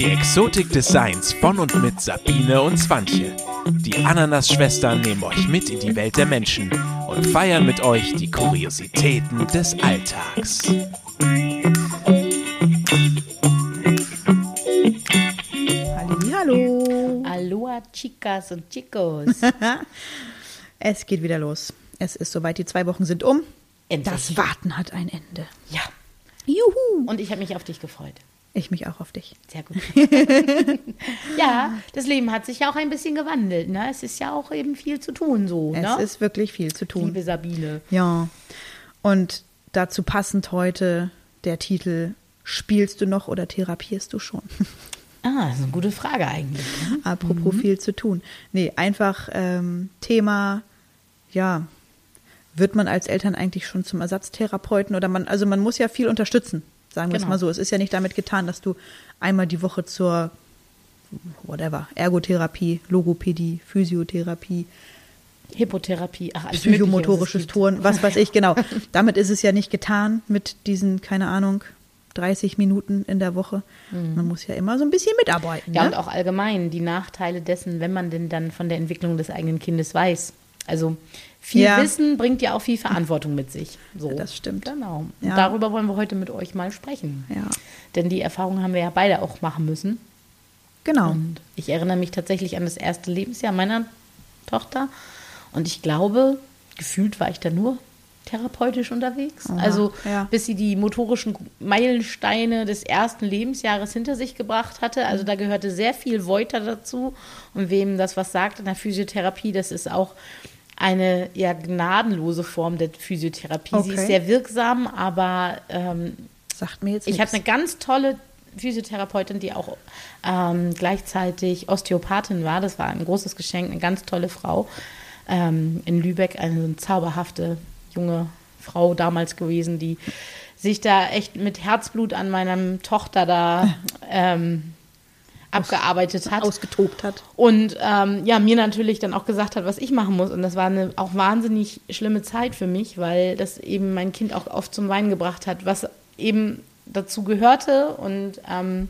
Die Exotik des Seins von und mit Sabine und Swantje. Die Ananas-Schwestern nehmen euch mit in die Welt der Menschen und feiern mit euch die Kuriositäten des Alltags. Hallo. Aloha, Chicas und Chicos. Es geht wieder los. Es ist soweit, die zwei Wochen sind um. Endlich. Das Warten hat ein Ende. Ja. Juhu. Und ich habe mich auf dich gefreut. Ich mich auch auf dich. Sehr gut. ja, das Leben hat sich ja auch ein bisschen gewandelt. Ne? Es ist ja auch eben viel zu tun so. Es ne? ist wirklich viel zu tun. Liebe Sabine. Ja. Und dazu passend heute der Titel Spielst du noch oder therapierst du schon? Ah, das ist eine gute Frage eigentlich. ne? Apropos viel zu tun. Nee, einfach ähm, Thema, ja, wird man als Eltern eigentlich schon zum Ersatztherapeuten oder man, also man muss ja viel unterstützen, sagen wir es Genau. mal so. Es ist ja nicht damit getan, dass du einmal die Woche zur whatever, Ergotherapie, Logopädie, Physiotherapie, Hypotherapie, ach, alles psychomotorisches Touren, was weiß ich, genau. Damit ist es ja nicht getan mit diesen, keine Ahnung, 30 Minuten in der Woche. Man muss ja immer so ein bisschen mitarbeiten. Mhm. Ja, ne? und auch allgemein die Nachteile dessen, wenn man denn dann von der Entwicklung des eigenen Kindes weiß. Also viel Ja. Wissen bringt ja auch viel Verantwortung mit sich. So. Ja, das stimmt. Genau. Ja. darüber wollen wir heute mit euch mal sprechen. Ja, Denn die Erfahrung haben wir ja beide auch machen müssen. genau. Und ich erinnere mich tatsächlich an das erste Lebensjahr meiner Tochter. Und ich glaube, gefühlt war ich da nur therapeutisch unterwegs. Aha, also ja. bis sie die motorischen Meilensteine des ersten Lebensjahres hinter sich gebracht hatte. Also da gehörte sehr viel Voiter dazu. Und wem das was sagt in der Physiotherapie, das ist auch eine ja gnadenlose Form der Physiotherapie. Sie Okay. ist sehr wirksam, aber ähm, Sagt mir jetzt ich hatte eine ganz tolle Physiotherapeutin, die auch ähm, gleichzeitig Osteopathin war. Das war ein großes Geschenk, eine ganz tolle Frau ähm, in Lübeck, eine zauberhafte junge Frau damals gewesen, die sich da echt mit Herzblut an meiner Tochter da ähm, abgearbeitet hat. ausgetobt hat. Und ähm, ja, mir natürlich dann auch gesagt hat, was ich machen muss. Und das war eine auch wahnsinnig schlimme Zeit für mich, weil das eben mein Kind auch oft zum Weinen gebracht hat, was eben dazu gehörte. Und ähm,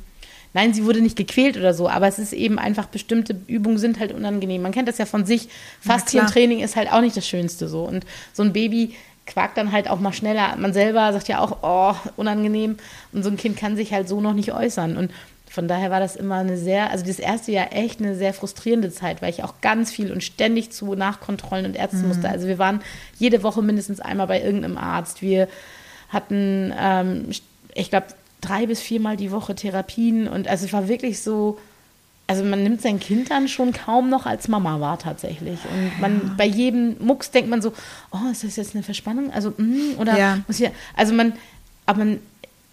nein, sie wurde nicht gequält oder so, aber es ist eben einfach, bestimmte Übungen sind halt unangenehm. Man kennt das ja von sich. Faszientraining ist halt auch nicht das Schönste so. Und so ein Baby quakt dann halt auch mal schneller. Man selber sagt ja auch, oh, unangenehm. Und so ein Kind kann sich halt so noch nicht äußern. Und von daher war das immer eine sehr, also das erste Jahr echt eine sehr frustrierende Zeit, weil ich auch ganz viel und ständig zu Nachkontrollen und Ärzten musste. Also wir waren jede Woche mindestens einmal bei irgendeinem Arzt. Wir hatten, ähm, ich glaube, drei bis viermal die Woche Therapien und also es war wirklich so, also man nimmt sein Kind dann schon kaum noch als Mama wahr tatsächlich. Und man bei jedem Mucks denkt man so, oh, ist das jetzt eine Verspannung? Also, mm, oder Ja. muss hier, also man, aber man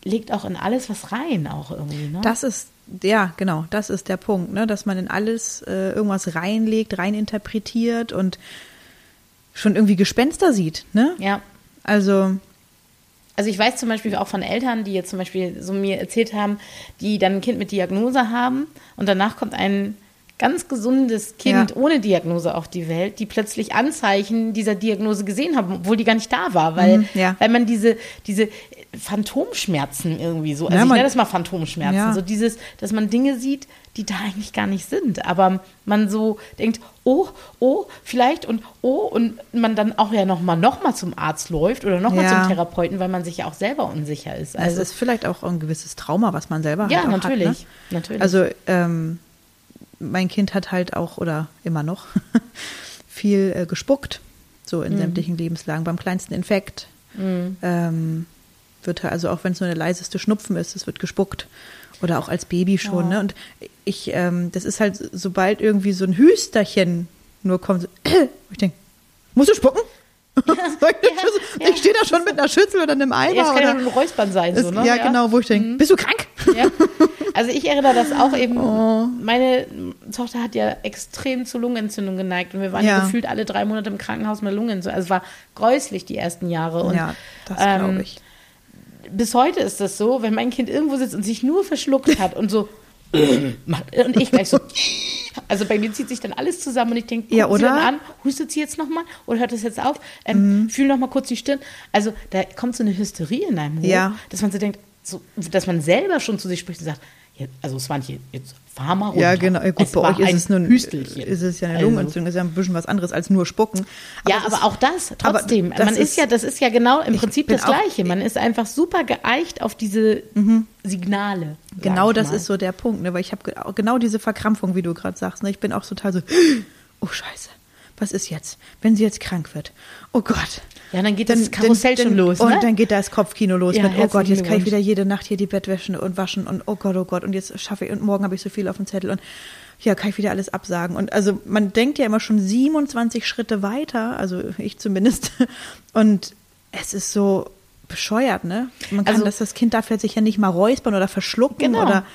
legt auch in alles was rein auch irgendwie, ne? Das ist, ja, genau, das ist der Punkt, ne? dass man in alles äh, irgendwas reinlegt, reininterpretiert und schon irgendwie Gespenster sieht. Ne? ja. Also, Also ich weiß zum Beispiel auch von Eltern, die jetzt zum Beispiel so mir erzählt haben, die dann ein Kind mit Diagnose haben und danach kommt ein ganz gesundes Kind Ja. ohne Diagnose auf die Welt, die plötzlich Anzeichen dieser Diagnose gesehen haben, obwohl die gar nicht da war, weil, Mhm, ja. weil man diese, diese Phantomschmerzen irgendwie so, also Ja, ich man- nenne das mal Phantomschmerzen, Ja. so dieses, dass man Dinge sieht, die da eigentlich gar nicht sind, aber man so denkt, oh, oh, vielleicht und oh und man dann auch ja nochmal noch mal zum Arzt läuft oder nochmal Ja. zum Therapeuten, weil man sich ja auch selber unsicher ist. also es ist vielleicht auch ein gewisses Trauma, was man selber ja, halt auch natürlich, hat. Ne? natürlich. Also, ähm, mein Kind hat halt auch, oder immer noch, viel äh, gespuckt, so Mhm. in sämtlichen Lebenslagen. Beim kleinsten Infekt ähm, wird er, also auch wenn es nur der leiseste Schnupfen ist, es wird gespuckt. Oder auch als Baby schon, ne? Und ich, ähm, das ist halt, sobald irgendwie so ein Hüsterchen nur kommt, so, wo ich denke, musst du spucken? So, ich ja. ich stehe da schon mit einer Schüssel oder einem Eimer. ja, es kann ja oder, nur ein Räuspern sein, so, ne? ja, genau, wo ich denke, bist du krank? Ja. Also ich erinnere das auch eben, Oh. meine Tochter hat ja extrem zu Lungenentzündung geneigt und wir waren ja, gefühlt alle drei Monate im Krankenhaus mit Lungenentzündung. Also es war gräuslich die ersten Jahre. Und, ja, das ähm, glaube ich. bis heute ist das so, wenn mein Kind irgendwo sitzt und sich nur verschluckt hat und so und ich gleich so also bei mir zieht sich dann alles zusammen und ich denke, Ja, Sie oder? Mhm. dann an, hustet sie jetzt nochmal oder hört das jetzt auf? Ähm, Fühl nochmal kurz die Stirn. Also da kommt so eine Hysterie in einem hoch, Ja. dass man so denkt, so, dass man selber schon zu sich spricht und sagt, also es war nicht jetzt mal runter. Ja, genau. Gut, es bei euch ist es nur ein, Hüstelchen. ist es ja eine Also- Lungenentzündung, ist ja ein bisschen was anderes als nur spucken. ja, es aber auch das aber trotzdem. das Man ist, ist- ja, das ist ja genau im Prinzip das Gleiche. Man ist einfach super geeicht auf diese Signale. sag Genau das ist so der Punkt, ne? weil ich habe genau diese Verkrampfung, wie du gerade sagst. Ne? Ich bin auch total so, oh Scheiße, was ist jetzt, wenn sie jetzt krank wird? Oh Gott. Ja, dann geht das Karussell schon los, Und ne? dann geht das Kopfkino los Ja, mit, oh Gott, jetzt kann ich wieder jede Nacht hier die Bettwäsche und waschen und oh Gott, oh Gott, und jetzt schaffe ich, und morgen habe ich so viel auf dem Zettel und ja, kann ich wieder alles absagen. Und also man denkt ja immer schon 27 Schritte weiter, also ich zumindest. Und es ist so bescheuert, ne? Man kann Also- das, das Kind darf jetzt sich ja nicht mal räuspern oder verschlucken Genau. oder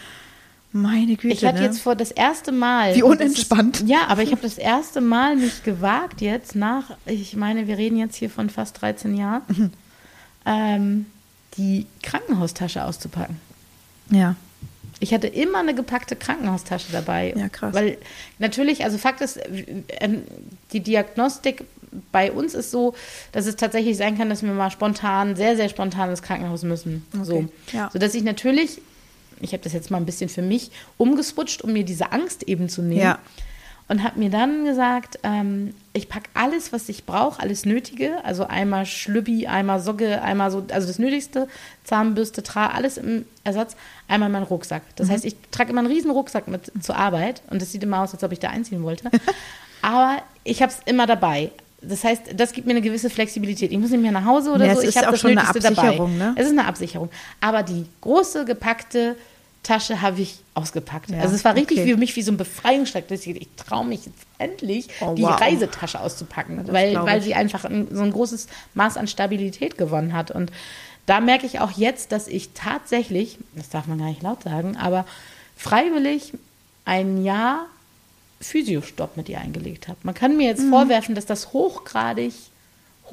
meine Güte. Ich hatte ne? jetzt vor das erste Mal. Wie unentspannt. Ist, ja, aber ich habe das erste Mal mich gewagt jetzt nach, ich meine, wir reden jetzt hier von fast 13 Jahren, Mhm. ähm, die Krankenhaustasche auszupacken. ja. Ich hatte immer eine gepackte Krankenhaustasche dabei. Ja, krass. Weil natürlich, also Fakt ist, äh, die Diagnostik bei uns ist so, dass es tatsächlich sein kann, dass wir mal spontan, sehr, sehr spontan ins Krankenhaus müssen. So. Okay, ja. Sodass ich natürlich, ich habe das jetzt mal ein bisschen für mich umgeswitcht, um mir diese Angst eben zu nehmen. Ja. Und habe mir dann gesagt, ähm, ich packe alles, was ich brauche, alles Nötige. Also einmal Schlübbi, einmal Socke, einmal so, also das Nötigste, Zahnbürste, Tra, alles im Ersatz, einmal in meinen Rucksack. Das heißt, ich trage immer einen riesen Rucksack mit zur Arbeit und das sieht immer aus, als ob ich da einziehen wollte. Aber ich habe es immer dabei. Das heißt, das gibt mir eine gewisse Flexibilität. Ich muss nicht mehr nach Hause oder Ja, so. ich ist habe auch das schon eine Nötigste Absicherung, dabei. ne? Es ist eine Absicherung. Aber die große gepackte Tasche habe ich ausgepackt. Ja, also es war richtig okay. für mich wie so ein Befreiungsschlag. Ich, ich traue mich jetzt endlich, Oh, die wow. Reisetasche auszupacken, das weil, weil sie einfach ein, so ein großes Maß an Stabilität gewonnen hat. Und da merke ich auch jetzt, dass ich tatsächlich, das darf man gar nicht laut sagen, aber freiwillig ein Jahr Physiostopp mit ihr eingelegt habe. Man kann mir Mhm. jetzt vorwerfen, dass das hochgradig,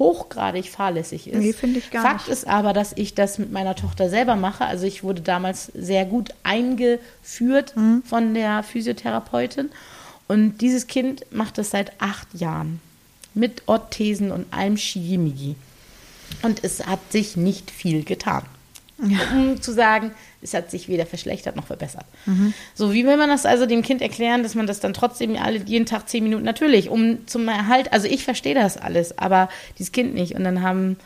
hochgradig fahrlässig ist. Nee, finde ich gar Fakt nicht. ist aber, dass ich das mit meiner Tochter selber mache. Also ich wurde damals sehr gut eingeführt Mhm. von der Physiotherapeutin. Und dieses Kind macht das seit acht Jahren. Mit Orthesen und allem Schiimigi. Und es hat sich nicht viel getan. Um zu sagen, es hat sich weder verschlechtert noch verbessert. Mhm. So, wie will man das also dem Kind erklären, dass man das dann trotzdem alle jeden Tag zehn Minuten natürlich, um zum Erhalt, also ich verstehe das alles, aber dieses Kind nicht. Und dann haben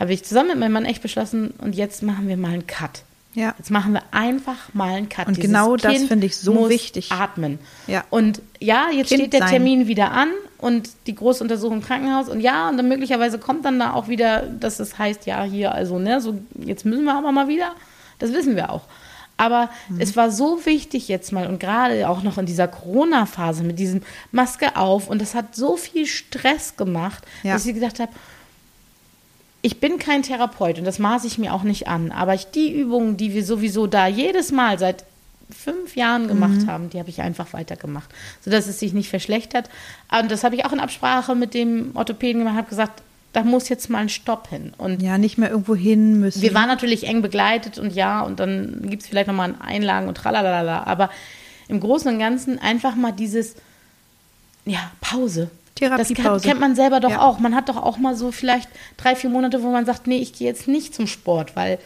habe ich zusammen mit meinem Mann echt beschlossen, und jetzt machen wir mal einen Cut. Ja. Jetzt machen wir einfach mal einen Cut. Und Dieses genau das finde ich so wichtig. Atmen. Ja. Und ja, jetzt Kind steht der sein. Termin wieder an und die Großuntersuchung im Krankenhaus und ja, und dann möglicherweise kommt dann da auch wieder, dass es heißt, ja, hier, also, ne, so, jetzt müssen wir aber mal wieder. Das wissen wir auch. Aber Mhm. es war so wichtig jetzt mal und gerade auch noch in dieser Corona-Phase mit diesem Maske auf und das hat so viel Stress gemacht, Ja. dass ich gedacht habe, ich bin kein Therapeut und das maße ich mir auch nicht an, aber ich, die Übungen, die wir sowieso da jedes Mal seit fünf Jahren gemacht haben, die habe ich einfach weitergemacht, sodass es sich nicht verschlechtert. Und das habe ich auch in Absprache mit dem Orthopäden gemacht, habe gesagt, da muss jetzt mal ein Stopp hin. Und Ja, nicht mehr irgendwo hin müssen. wir waren natürlich eng begleitet und ja, und dann gibt es vielleicht nochmal Einlagen und tralalala, aber im Großen und Ganzen einfach mal dieses, ja, Pause. Das Therapiepause. kennt, kennt man selber doch Ja. auch. Man hat doch auch mal so vielleicht drei, vier Monate, wo man sagt, nee, ich gehe jetzt nicht zum Sport, weil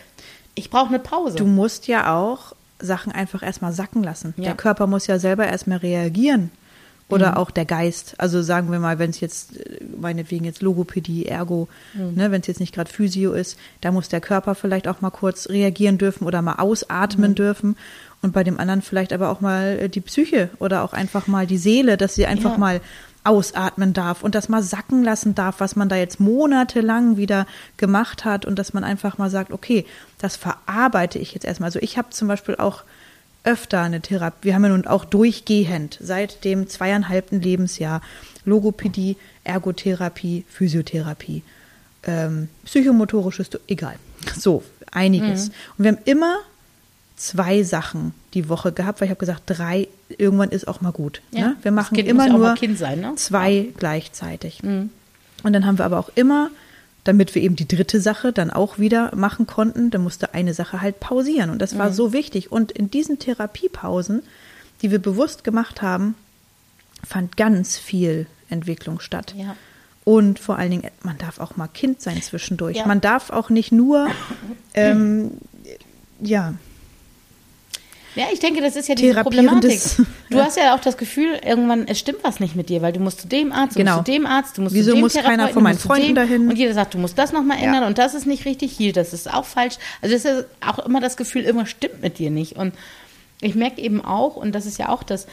ich brauche eine Pause. Du musst ja auch Sachen einfach erstmal sacken lassen. Ja. Der Körper muss ja selber erstmal reagieren. Oder Mhm. auch der Geist. Also sagen wir mal, wenn es jetzt, äh, meinetwegen jetzt Logopädie, Ergo, Mhm. ne, wenn es jetzt nicht gerade Physio ist, da muss der Körper vielleicht auch mal kurz reagieren dürfen oder mal ausatmen Mhm. dürfen. Und bei dem anderen vielleicht aber auch mal äh, die Psyche oder auch einfach mal die Seele, dass sie einfach Ja. mal ausatmen darf und das mal sacken lassen darf, was man da jetzt monatelang wieder gemacht hat und dass man einfach mal sagt, okay, das verarbeite ich jetzt erstmal. Also ich habe zum Beispiel auch öfter eine Therapie, wir haben ja nun auch durchgehend seit dem zweieinhalbten Lebensjahr Logopädie, Ergotherapie, Physiotherapie, ähm, psychomotorisches, egal, so einiges. Und wir haben immer zwei Sachen die Woche gehabt, weil ich habe gesagt, drei, irgendwann ist auch mal gut. Ja, Ne? Wir machen immer ja nur sein, ne? zwei gleichzeitig. Und dann haben wir aber auch immer, damit wir eben die dritte Sache dann auch wieder machen konnten, dann musste eine Sache halt pausieren. Und das war so wichtig. Und in diesen Therapiepausen, die wir bewusst gemacht haben, fand ganz viel Entwicklung statt. Ja. Und vor allen Dingen, man darf auch mal Kind sein zwischendurch. Ja. Man darf auch nicht nur, ähm, ja, Ja, ich denke, das ist ja diese Problematik. Du hast ja auch das Gefühl, irgendwann, es stimmt was nicht mit dir, weil du musst zu dem Arzt, du Genau. musst zu dem Arzt, du musst Wieso zu dem muss keiner von meinen Freunden dem, dahin? Und jeder sagt, du musst das nochmal Ja. ändern und das ist nicht richtig, hier, das ist auch falsch. Also es ist ja auch immer das Gefühl, irgendwas stimmt mit dir nicht. Und ich merke eben auch, und das ist ja auch das,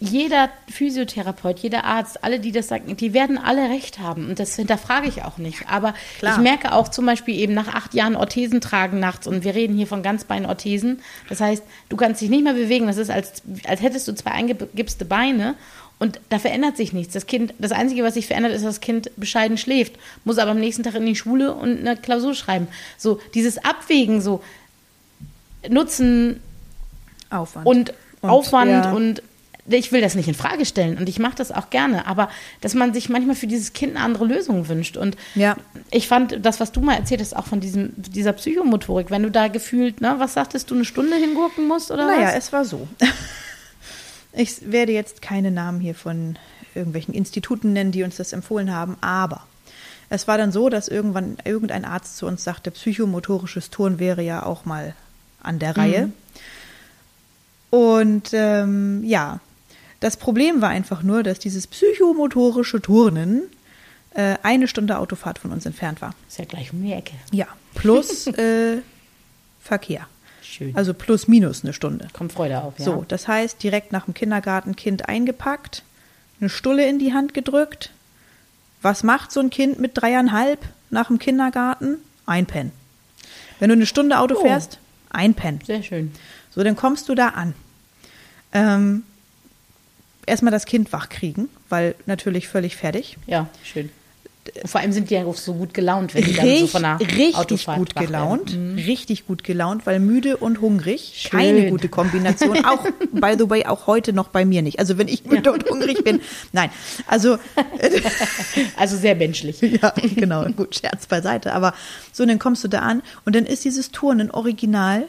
jeder Physiotherapeut, jeder Arzt, alle, die das sagen, die werden alle recht haben. Und das hinterfrage ich auch nicht. Aber Klar. ich merke auch zum Beispiel eben nach acht Jahren Orthesen tragen nachts und wir reden hier von Ganzbeinorthesen. Das heißt, du kannst dich nicht mehr bewegen. Das ist, als, als hättest du zwei eingegipste Beine. Und da verändert sich nichts. Das Kind, das Einzige, was sich verändert, ist, dass das Kind bescheiden schläft, muss aber am nächsten Tag in die Schule und eine Klausur schreiben. So, dieses Abwägen, so Nutzen, Aufwand. und, Und, Aufwand ja. und ich will das nicht in Frage stellen und ich mache das auch gerne, aber dass man sich manchmal für dieses Kind eine andere Lösung wünscht und Ja. ich fand das, was du mal erzählt hast, auch von diesem, dieser Psychomotorik, wenn du da gefühlt, ne, was sagtest du, eine Stunde hingurken musst oder Naja, was? es war so. Ich werde jetzt keine Namen hier von irgendwelchen Instituten nennen, die uns das empfohlen haben, aber es war dann so, dass irgendwann irgendein Arzt zu uns sagte, psychomotorisches Turnen wäre ja auch mal an der Reihe. Und ähm, ja, das Problem war einfach nur, dass dieses psychomotorische Turnen äh, eine Stunde Autofahrt von uns entfernt war. Ist ja gleich um die Ecke. Ja, plus äh, Verkehr. Schön. Also plus minus eine Stunde. Kommt Freude auf, ja. So, das heißt, direkt nach dem Kindergarten Kind eingepackt, eine Stulle in die Hand gedrückt. Was macht so ein Kind mit dreieinhalb nach dem Kindergarten? Einpennen. Wenn du eine Stunde Auto Oh. fährst, einpennen. Sehr schön. So, dann kommst du da an. Ähm, erstmal das Kind wach kriegen, weil natürlich völlig fertig. Ja, schön. Und vor allem sind die ja auch so gut gelaunt, wenn die dann so Richtig, von der richtig Autofahrt gut gelaunt. Richtig gut gelaunt, weil müde und hungrig. Schön. Keine gute Kombination. Auch, by the way, auch heute noch bei mir nicht. Also wenn ich müde und hungrig bin. Nein. Also, Also sehr menschlich. ja, genau. Gut, Scherz beiseite. Aber so, dann kommst du da an und dann ist dieses Turnen original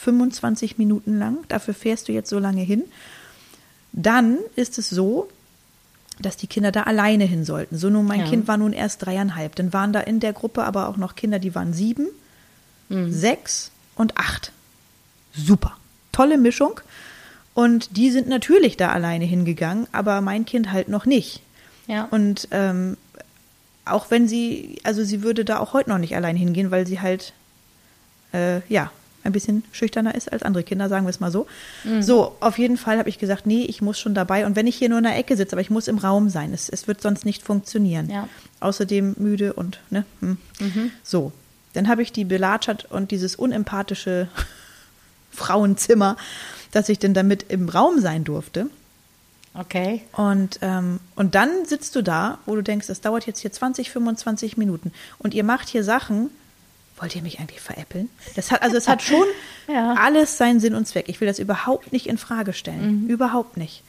25 Minuten lang. Dafür fährst du jetzt so lange hin. Dann ist es so, dass die Kinder da alleine hin sollten. So nun, mein Ja. Kind war nun erst dreieinhalb. Dann waren da in der Gruppe aber auch noch Kinder, die waren sieben, sechs und acht. Super. Tolle Mischung. Und die sind natürlich da alleine hingegangen, aber mein Kind halt noch nicht. Ja. Und ähm, auch wenn sie, also sie würde da auch heute noch nicht allein hingehen, weil sie halt, äh, ja, ein bisschen schüchterner ist als andere Kinder, sagen wir es mal so. Mhm. So, auf jeden Fall habe ich gesagt, nee, ich muss schon dabei. Und wenn ich hier nur in der Ecke sitze, aber ich muss im Raum sein, es, es wird sonst nicht funktionieren. Ja. Außerdem müde und, ne, hm. So, dann habe ich die belatschert und dieses unempathische Frauenzimmer, dass ich denn damit im Raum sein durfte. Okay. Und, ähm, und dann sitzt du da, wo du denkst, das dauert jetzt hier 20, 25 Minuten und ihr macht hier Sachen. Wollt ihr mich eigentlich veräppeln? Das hat, also es hat schon Ja. alles seinen Sinn und Zweck. Ich will das überhaupt nicht in Frage stellen. Überhaupt nicht.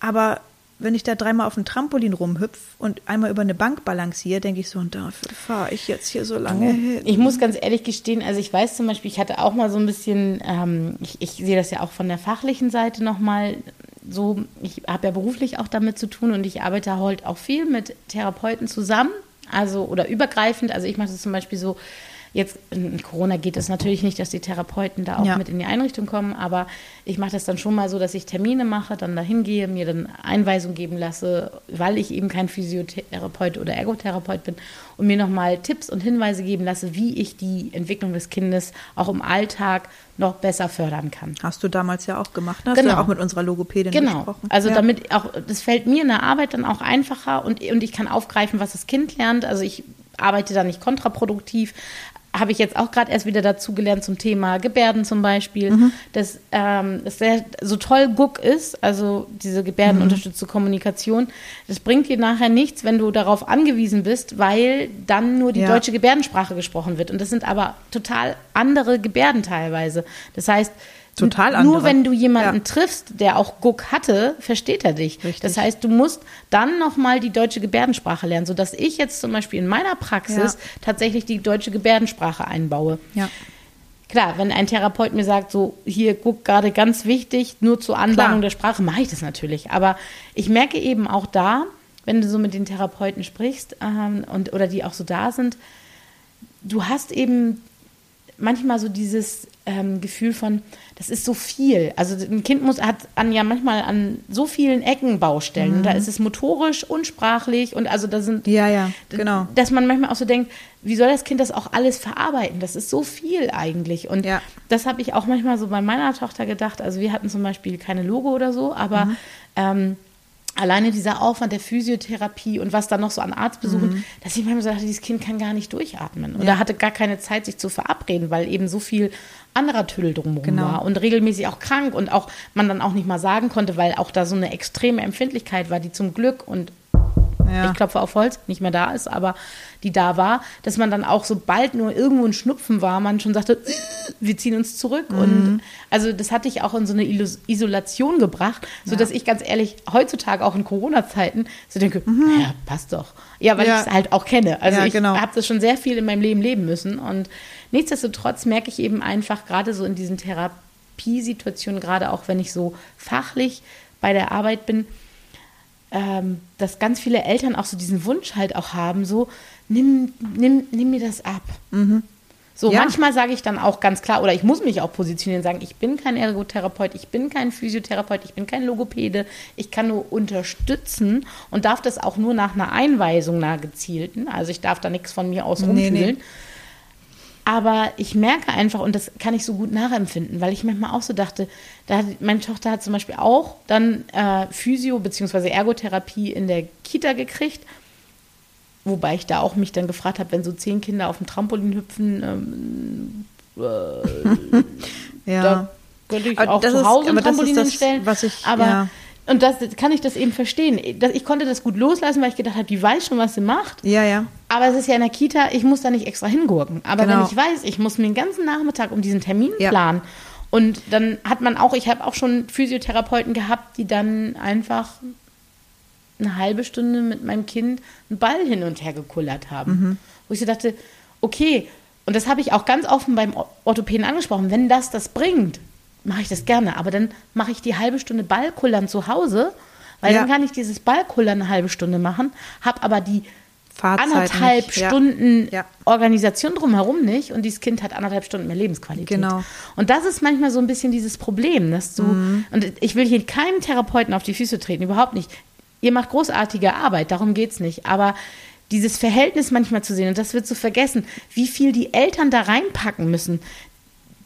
Aber wenn ich da dreimal auf dem Trampolin rumhüpf und einmal über eine Bank balanciere, denke ich so, und dafür fahre ich jetzt hier so lange hin. Ich muss ganz ehrlich gestehen, also ich weiß zum Beispiel, ich hatte auch mal so ein bisschen, ähm, ich, ich sehe das ja auch von der fachlichen Seite nochmal so, ich habe ja beruflich auch damit zu tun und ich arbeite halt auch viel mit Therapeuten zusammen, also oder übergreifend. Also ich mache das zum Beispiel so, jetzt in Corona geht es natürlich nicht, dass die Therapeuten da auch Ja. mit in die Einrichtung kommen, aber ich mache das dann schon mal so, dass ich Termine mache, dann dahin gehe, mir dann Einweisung geben lasse, weil ich eben kein Physiotherapeut oder Ergotherapeut bin und mir nochmal Tipps und Hinweise geben lasse, wie ich die Entwicklung des Kindes auch im Alltag noch besser fördern kann. Hast du damals ja auch gemacht, ne? Hast du Genau. ja auch mit unserer Logopädin Genau. gesprochen. Also ja. damit auch, das fällt mir in der Arbeit dann auch einfacher und, und ich kann aufgreifen, was das Kind lernt. Also ich arbeite da nicht kontraproduktiv. Habe ich jetzt auch gerade erst wieder dazu gelernt zum Thema Gebärden zum Beispiel, Mhm. dass ähm, das sehr, so toll Guck ist, also diese gebärdenunterstützte Kommunikation, das bringt dir nachher nichts, wenn du darauf angewiesen bist, weil dann nur die Ja. deutsche Gebärdensprache gesprochen wird. Und das sind aber total andere Gebärden teilweise. Das heißt, Total nur andere. wenn du jemanden Ja. triffst, der auch Guck hatte, versteht er dich. Richtig. Das heißt, du musst dann nochmal die deutsche Gebärdensprache lernen, sodass ich jetzt zum Beispiel in meiner Praxis Ja. tatsächlich die deutsche Gebärdensprache einbaue. ja. Klar, wenn ein Therapeut mir sagt, so hier guck gerade ganz wichtig, nur zur Anwendung Klar. der Sprache, mache ich das natürlich. Aber ich merke eben auch da, wenn du so mit den Therapeuten sprichst ähm, und oder die auch so da sind, du hast eben manchmal so dieses ähm, Gefühl von, das ist so viel. Also ein Kind muss hat an ja manchmal an so vielen Ecken Baustellen. Und da ist es motorisch, unsprachlich und also da sind Ja, ja, genau. dass man manchmal auch so denkt, wie soll das Kind das auch alles verarbeiten? Das ist so viel eigentlich. Und Ja. das habe ich auch manchmal so bei meiner Tochter gedacht. Also wir hatten zum Beispiel keine Logo oder so, aber Mhm. ähm, alleine dieser Aufwand der Physiotherapie und was dann noch so an Arztbesuchen, Mhm. dass ich manchmal so dachte, dieses Kind kann gar nicht durchatmen. Oder hatte gar keine Zeit, sich zu verabreden, weil eben so viel anderer Tüdel drumherum Genau. war und regelmäßig auch krank und auch man dann auch nicht mal sagen konnte, weil auch da so eine extreme Empfindlichkeit war, die zum Glück und Ja. ich klopfe auf Holz, nicht mehr da ist, aber die da war, dass man dann auch, sobald nur irgendwo ein Schnupfen war, man schon sagte, "Äh, wir ziehen uns zurück. Mhm. Und also das hatte ich auch in so eine Isolation gebracht, sodass ich ganz ehrlich heutzutage auch in Corona-Zeiten so denke, ja, passt doch. Ja, weil Mhm. Ja. ich es halt auch kenne. Also Ja, ich genau. habe das schon sehr viel in meinem Leben leben müssen. Und nichtsdestotrotz merke ich eben einfach gerade so in diesen Therapiesituationen, gerade auch wenn ich so fachlich bei der Arbeit bin, ähm, dass ganz viele Eltern auch so diesen Wunsch halt auch haben, so, nimm, nimm, nimm mir das ab. So, Ja. manchmal sage ich dann auch ganz klar, oder ich muss mich auch positionieren und sagen, ich bin kein Ergotherapeut, ich bin kein Physiotherapeut, ich bin kein Logopäde, ich kann nur unterstützen und darf das auch nur nach einer Einweisung, einer gezielten. Also ich darf da nichts von mir aus Nee, rumtüdeln. nee. Aber ich merke einfach, und das kann ich so gut nachempfinden, weil ich manchmal auch so dachte, da hat, meine Tochter hat zum Beispiel auch dann äh, Physio- bzw. Ergotherapie in der Kita gekriegt. Wobei ich da auch mich dann gefragt habe, wenn so zehn Kinder auf dem Trampolin hüpfen, ähm, ja. da könnte ich Aber auch das zu ist- Hause ein aber das ist Trampolin das, hinstellen. was ich- aber ja. Und das kann ich das eben verstehen. Das- Ich konnte das gut loslassen, weil ich gedacht habe, die weiß schon, was sie macht. ja, ja. Aber es ist ja in der Kita, ich muss da nicht extra hingurken. Aber Genau. wenn ich weiß, ich muss mir den ganzen Nachmittag um diesen Termin Ja. planen. Und dann hat man auch, ich habe auch schon Physiotherapeuten gehabt, die dann einfach eine halbe Stunde mit meinem Kind einen Ball hin und her gekullert haben. Mhm. Wo ich so dachte, okay, und das habe ich auch ganz offen beim Orthopäden angesprochen, wenn das das bringt, mache ich das gerne. Aber dann mache ich die halbe Stunde Ballkullern zu Hause, weil Ja. dann kann ich dieses Ballkullern eine halbe Stunde machen, habe aber die Fahrzeit anderthalb nicht. Ja. Stunden Ja. Organisation drumherum nicht und dieses Kind hat anderthalb Stunden mehr Lebensqualität. Genau. Und das ist manchmal so ein bisschen dieses Problem, dass du, Mhm. und ich will hier keinem Therapeuten auf die Füße treten, überhaupt nicht. Ihr macht großartige Arbeit, darum geht's nicht. Aber dieses Verhältnis manchmal zu sehen, und das wird so vergessen, wie viel die Eltern da reinpacken müssen.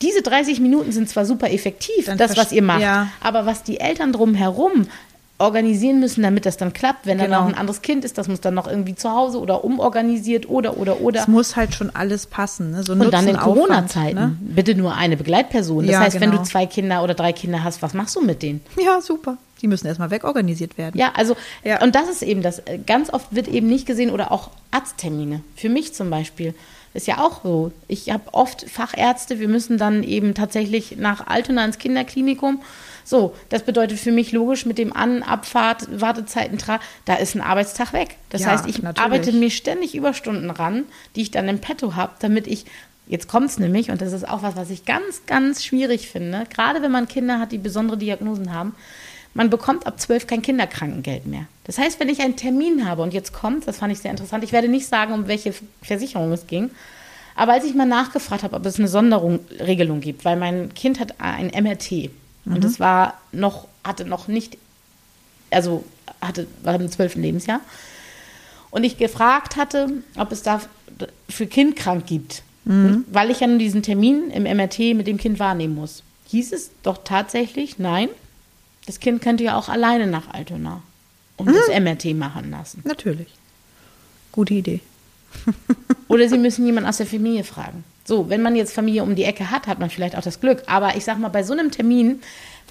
Diese 30 Minuten sind zwar super effektiv, Dann das, was ihr macht, ja. aber was die Eltern drumherum organisieren müssen, damit das dann klappt, wenn dann Genau. noch ein anderes Kind ist, das muss dann noch irgendwie zu Hause oder umorganisiert oder oder oder. Es muss halt schon alles passen. Ne? So Und dann in Corona-Zeiten Ne? bitte nur eine Begleitperson. Das Ja, heißt, wenn genau. du zwei Kinder oder drei Kinder hast, was machst du mit denen? Ja, super. Die müssen erstmal wegorganisiert werden. Ja, also, Ja. und das ist eben das. äh, Ganz oft wird eben nicht gesehen oder auch Arzttermine. Für mich zum Beispiel. Ist ja auch so. Ich habe oft Fachärzte, wir müssen dann eben tatsächlich nach Altona ins Kinderklinikum. So, das bedeutet für mich logisch mit dem An-, Abfahrt, Wartezeiten, tra, da ist ein Arbeitstag weg. Das Ja, heißt, ich natürlich. arbeite mir ständig Überstunden ran, die ich dann im Petto habe, damit ich, jetzt kommt es nämlich, und das ist auch was, was ich ganz, ganz schwierig finde, gerade wenn man Kinder hat, die besondere Diagnosen haben, man bekommt ab 12 kein Kinderkrankengeld mehr. Das heißt, wenn ich einen Termin habe und jetzt kommt, das fand ich sehr interessant, ich werde nicht sagen, um welche Versicherung es ging, aber als ich mal nachgefragt habe, ob es eine Sonderregelung gibt, weil mein Kind hat ein MRT und es war noch, hatte noch nicht, also hatte, war im 12. Lebensjahr und ich gefragt hatte, ob es da für Kind krank gibt, weil ich ja nun diesen Termin im MRT mit dem Kind wahrnehmen muss. Hieß es doch tatsächlich, nein, das Kind könnte ja auch alleine nach Altona und das MRT machen lassen. Natürlich. Gute Idee. Oder sie müssen jemanden aus der Familie fragen. So, wenn man jetzt Familie um die Ecke hat, hat man vielleicht auch das Glück. Aber ich sag mal, bei so einem Termin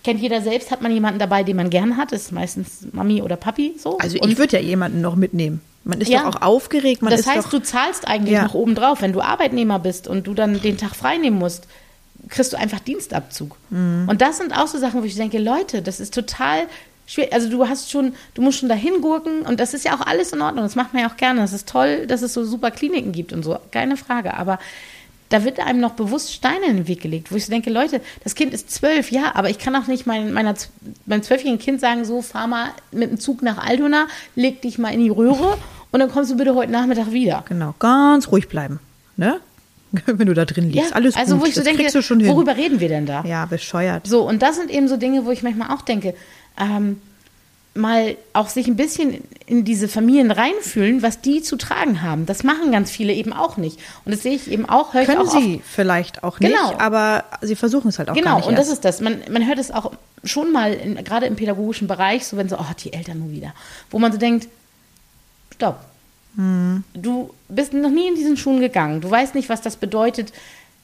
kennt jeder selbst, hat man jemanden dabei, den man gern hat. Das ist meistens Mami oder Papi so. Also Und ich würde ja jemanden noch mitnehmen. Man ist Ja. doch auch aufgeregt. Man das heißt, doch, du zahlst eigentlich Ja. noch oben drauf. Wenn du Arbeitnehmer bist und du dann den Tag frei nehmen musst, kriegst du einfach Dienstabzug. Mhm. Und das sind auch so Sachen, wo ich denke, Leute, das ist total schwierig. Also du hast schon, du musst schon dahin gurken und das ist ja auch alles in Ordnung. Das macht man ja auch gerne. Das ist toll, dass es so super Kliniken gibt und so. Keine Frage. Aber da wird einem noch bewusst Steine in den Weg gelegt, wo ich so denke, Leute, das Kind ist zwölf, ja, aber ich kann auch nicht mein, meiner, meinem zwölfjährigen Kind sagen, so, fahr mal mit dem Zug nach Altona, leg dich mal in die Röhre und dann kommst du bitte heute Nachmittag wieder. genau, ganz ruhig bleiben. Ne? wenn du da drin liegst. Ja, Alles also gut, wo ich so das denke, schon hin. worüber reden wir denn da? Ja, bescheuert. So, und das sind eben so Dinge, wo ich manchmal auch denke, ähm, mal auch sich ein bisschen in diese Familien reinfühlen, was die zu tragen haben. Das machen ganz viele eben auch nicht. Und das sehe ich eben auch, höre ich Können auch oft. sie vielleicht auch nicht, Genau. aber sie versuchen es halt auch gar Genau, nicht und das erst. ist das. Man, man hört es auch schon mal, in, gerade im pädagogischen Bereich, so wenn so, oh, die Eltern nur wieder. Wo man so denkt, stopp. Hm. Du bist noch nie in diesen Schuhen gegangen. Du weißt nicht, was das bedeutet,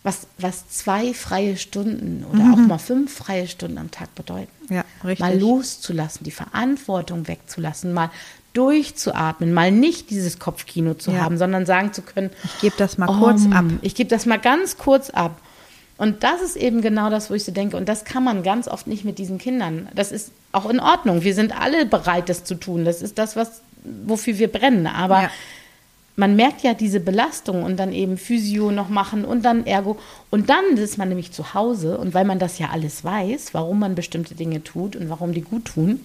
was, was zwei freie Stunden oder auch mal fünf freie Stunden am Tag bedeuten. Mhm. Ja, richtig. Mal loszulassen, die Verantwortung wegzulassen, mal durchzuatmen, mal nicht dieses Kopfkino zu Ja. haben, sondern sagen zu können, Ich gebe das mal kurz um, ab. Ich gebe das mal ganz kurz ab. Und das ist eben genau das, wo ich so denke. Und das kann man ganz oft nicht mit diesen Kindern. Das ist auch in Ordnung. Wir sind alle bereit, das zu tun. Das ist das, was, wofür wir brennen. Aber Ja. man merkt ja diese Belastung und dann eben Physio noch machen und dann Ergo. Und dann ist man nämlich zu Hause. Und weil man das ja alles weiß, warum man bestimmte Dinge tut und warum die gut tun,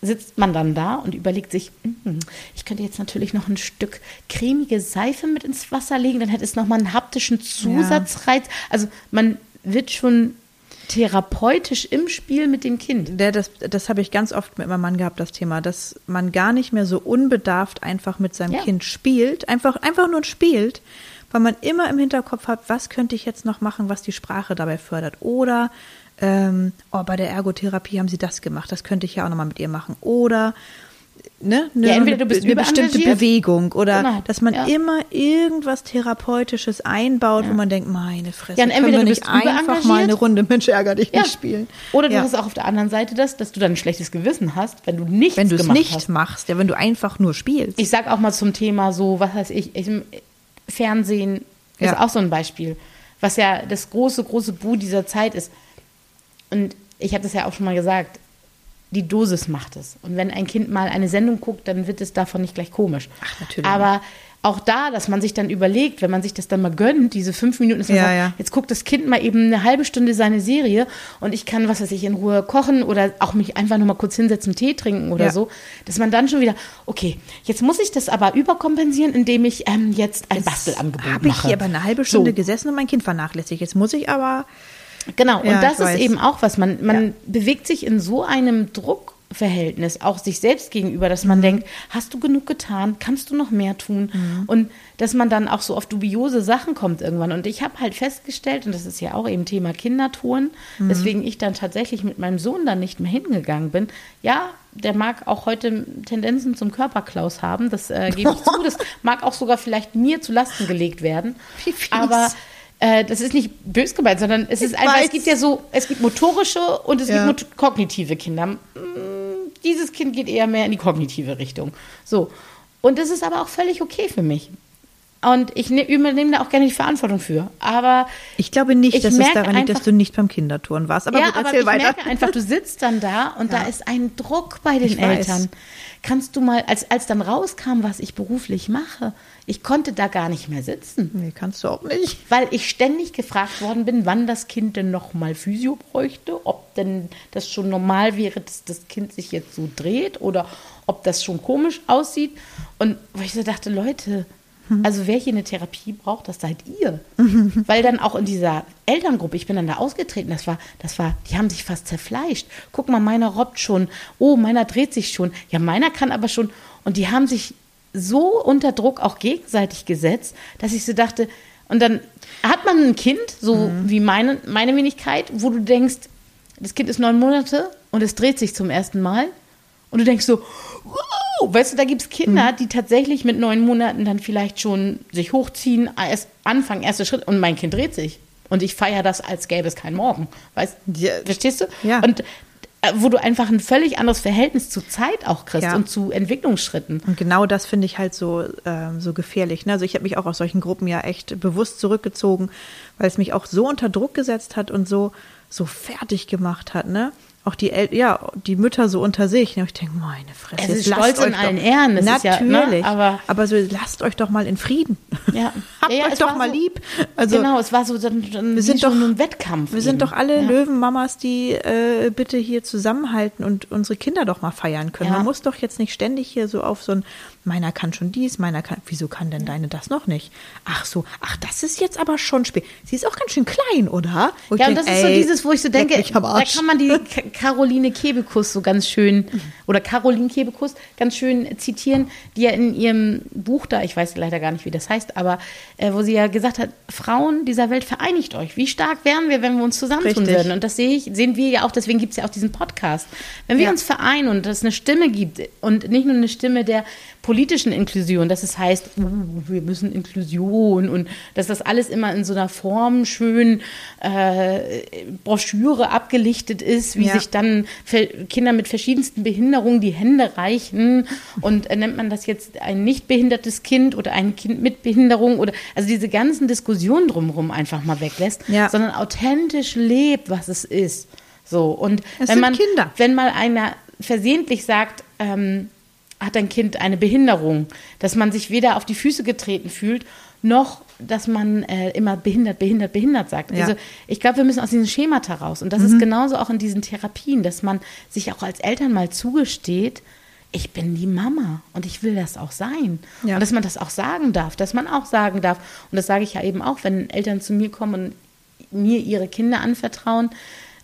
sitzt man dann da und überlegt sich, "Mm, ich könnte jetzt natürlich noch ein Stück cremige Seife mit ins Wasser legen, dann hätte es nochmal einen haptischen Zusatzreiz. Also man wird schon therapeutisch im Spiel mit dem Kind. Der, das das habe ich ganz oft mit meinem Mann gehabt, das Thema, dass man gar nicht mehr so unbedarft einfach mit seinem Ja. Kind spielt, einfach, einfach nur spielt, weil man immer im Hinterkopf hat, was könnte ich jetzt noch machen, was die Sprache dabei fördert. Oder ähm, oh, bei der Ergotherapie haben sie das gemacht, das könnte ich ja auch nochmal mit ihr machen. Oder ne, ne, Ja, entweder du bist eine bestimmte. Bewegung oder Genau, dass man ja. immer irgendwas Therapeutisches einbaut, wo man denkt, meine Fresse, Ja, können entweder wir du nicht einfach mal eine Runde Mensch ärger dich Ja. nicht spielen. Oder du Ja. hast auch auf der anderen Seite das, dass du dann ein schlechtes Gewissen hast, wenn du nichts wenn du es nicht hast. machst, ja, wenn du einfach nur spielst. Ich sag auch mal zum Thema so, was weiß ich, ich Fernsehen ist Ja. auch so ein Beispiel, was ja das große, große Bu dieser Zeit ist. Und ich habe das ja auch schon mal gesagt, die Dosis macht es. Und wenn ein Kind mal eine Sendung guckt, dann wird es davon nicht gleich komisch. Ach, natürlich Aber auch da, dass man sich dann überlegt, wenn man sich das dann mal gönnt, diese fünf Minuten, Ja, sagt, ja. jetzt guckt das Kind mal eben eine halbe Stunde seine Serie und ich kann, was weiß ich, in Ruhe kochen oder auch mich einfach nur mal kurz hinsetzen, Tee trinken oder Ja. so, dass man dann schon wieder, okay, jetzt muss ich das aber überkompensieren, indem ich ähm, jetzt ein Bastelangebot Habe ich mache. hier aber eine halbe Stunde So. gesessen und mein Kind vernachlässigt. Jetzt muss ich aber. Genau, Ja, und das ich weiß. ist eben auch was. Man, man Ja. bewegt sich in so einem Druckverhältnis, auch sich selbst gegenüber, dass Mhm. man denkt, hast du genug getan? Kannst du noch mehr tun? Mhm. Und dass man dann auch so auf dubiose Sachen kommt irgendwann. Und ich habe halt festgestellt, und das ist ja auch eben Thema Kindertouren, Mhm. weswegen ich dann tatsächlich mit meinem Sohn dann nicht mehr hingegangen bin. Ja, der mag auch heute Tendenzen zum Körperklaus haben, das äh, gebe ich zu. Das mag auch sogar vielleicht mir zu Lasten gelegt werden. Wie fies. Aber äh, das ist nicht bös gemeint, sondern es ist Ich einfach, weiß. es gibt ja so, es gibt motorische und es Ja. gibt kognitive Kinder. Mm, Dieses Kind geht eher mehr in die kognitive Richtung. So. Und das ist aber auch völlig okay für mich. Und ich ne übernehme da auch gerne die Verantwortung für. Aber Ich glaube nicht, Ich dass es daran liegt, dass du nicht beim Kinderturnen warst. Aber ja, gut, aber ich weiter. merke einfach, du sitzt dann da und da Ja. ist ein Druck bei den Ich weiß. Eltern. Kannst du mal, als, als dann rauskam, was ich beruflich mache, ich konnte da gar nicht mehr sitzen. Nee, kannst du auch nicht. Weil ich ständig gefragt worden bin, wann das Kind denn noch mal Physio bräuchte, ob denn das schon normal wäre, dass das Kind sich jetzt so dreht oder ob das schon komisch aussieht. Und wo ich so dachte, Leute, also wer hier eine Therapie braucht, das seid ihr. Weil dann auch in dieser Elterngruppe, ich bin dann da ausgetreten, das war, das war, die haben sich fast zerfleischt. Guck mal, meiner robbt schon. Oh, meiner dreht sich schon. Ja, meiner kann aber schon. Und die haben sich so unter Druck auch gegenseitig gesetzt, dass ich so dachte, und dann hat man ein Kind, so wie meine, meine Wenigkeit, wo du denkst, das Kind ist neun Monate und es dreht sich zum ersten Mal. Und du denkst so, wow, weißt du, da gibt es Kinder, die tatsächlich mit neun Monaten dann vielleicht schon sich hochziehen, erst anfangen, erste Schritt und mein Kind dreht sich. Und ich feiere das, als gäbe es keinen Morgen. Weißt Ja. verstehst du? Ja. Und wo du einfach ein völlig anderes Verhältnis zu Zeit auch kriegst Ja. und zu Entwicklungsschritten. Und genau das finde ich halt so, ähm, so gefährlich. Ne? Also ich habe mich auch aus solchen Gruppen ja echt bewusst zurückgezogen, weil es mich auch so unter Druck gesetzt hat und so, so fertig gemacht hat. Ne? Auch die, El ja, die Mütter so unter sich. Ich denke, meine Fresse. Es jetzt ist lasst Stolz in allen doch- Ehren, das ist ja, ne, Natürlich. aber- aber so lasst euch doch mal in Frieden. Ja. Habt Ja, ja, euch doch mal so- lieb. Also, genau, es war so dann, dann wir sind doch- ein Wettkampf. Wir sind eben. doch alle. Löwenmamas, die äh, bitte hier zusammenhalten und unsere Kinder doch mal feiern können. Man muss doch jetzt nicht ständig hier so auf so ein meiner kann schon dies, meiner kann, wieso kann denn deine das noch nicht? Ach so, ach, das ist jetzt aber schon spät. Sie ist auch ganz schön klein, oder? Wo Ja, und denk, das ist so dieses, wo ich so denke, da kann man die Caroline Kebekus so ganz schön, oder Caroline Kebekus ganz schön zitieren, die ja in ihrem Buch da, ich weiß leider gar nicht, wie das heißt, aber äh, wo sie ja gesagt hat, Frauen dieser Welt, vereinigt euch. Wie stark wären wir, wenn wir uns zusammentun Richtig. würden? Und das sehe ich, sehen wir ja auch, deswegen gibt es ja auch diesen Podcast. Wenn wir Ja. uns vereinen und es eine Stimme gibt und nicht nur eine Stimme der politischen Inklusion, dass es heißt, uh, wir müssen Inklusion und dass das alles immer in so einer Form schön äh, Broschüre abgelichtet ist, wie Ja. sich dann Kinder mit verschiedensten Behinderungen die Hände reichen und äh, nennt man das jetzt ein nicht behindertes Kind oder ein Kind mit Behinderung oder also diese ganzen Diskussionen drumherum einfach mal weglässt, Ja. sondern authentisch lebt, was es ist. So und Es wenn sind man Kinder. wenn mal einer versehentlich sagt, ähm, hat ein Kind eine Behinderung, dass man sich weder auf die Füße getreten fühlt, noch dass man äh, immer behindert, behindert, behindert sagt. Ja. Also ich glaube, wir müssen aus diesen Schemata raus. Und das ist genauso auch in diesen Therapien, dass man sich auch als Eltern mal zugesteht, ich bin die Mama und ich will das auch sein. Ja. Und dass man das auch sagen darf, dass man auch sagen darf. Und das sage ich ja eben auch, wenn Eltern zu mir kommen und mir ihre Kinder anvertrauen,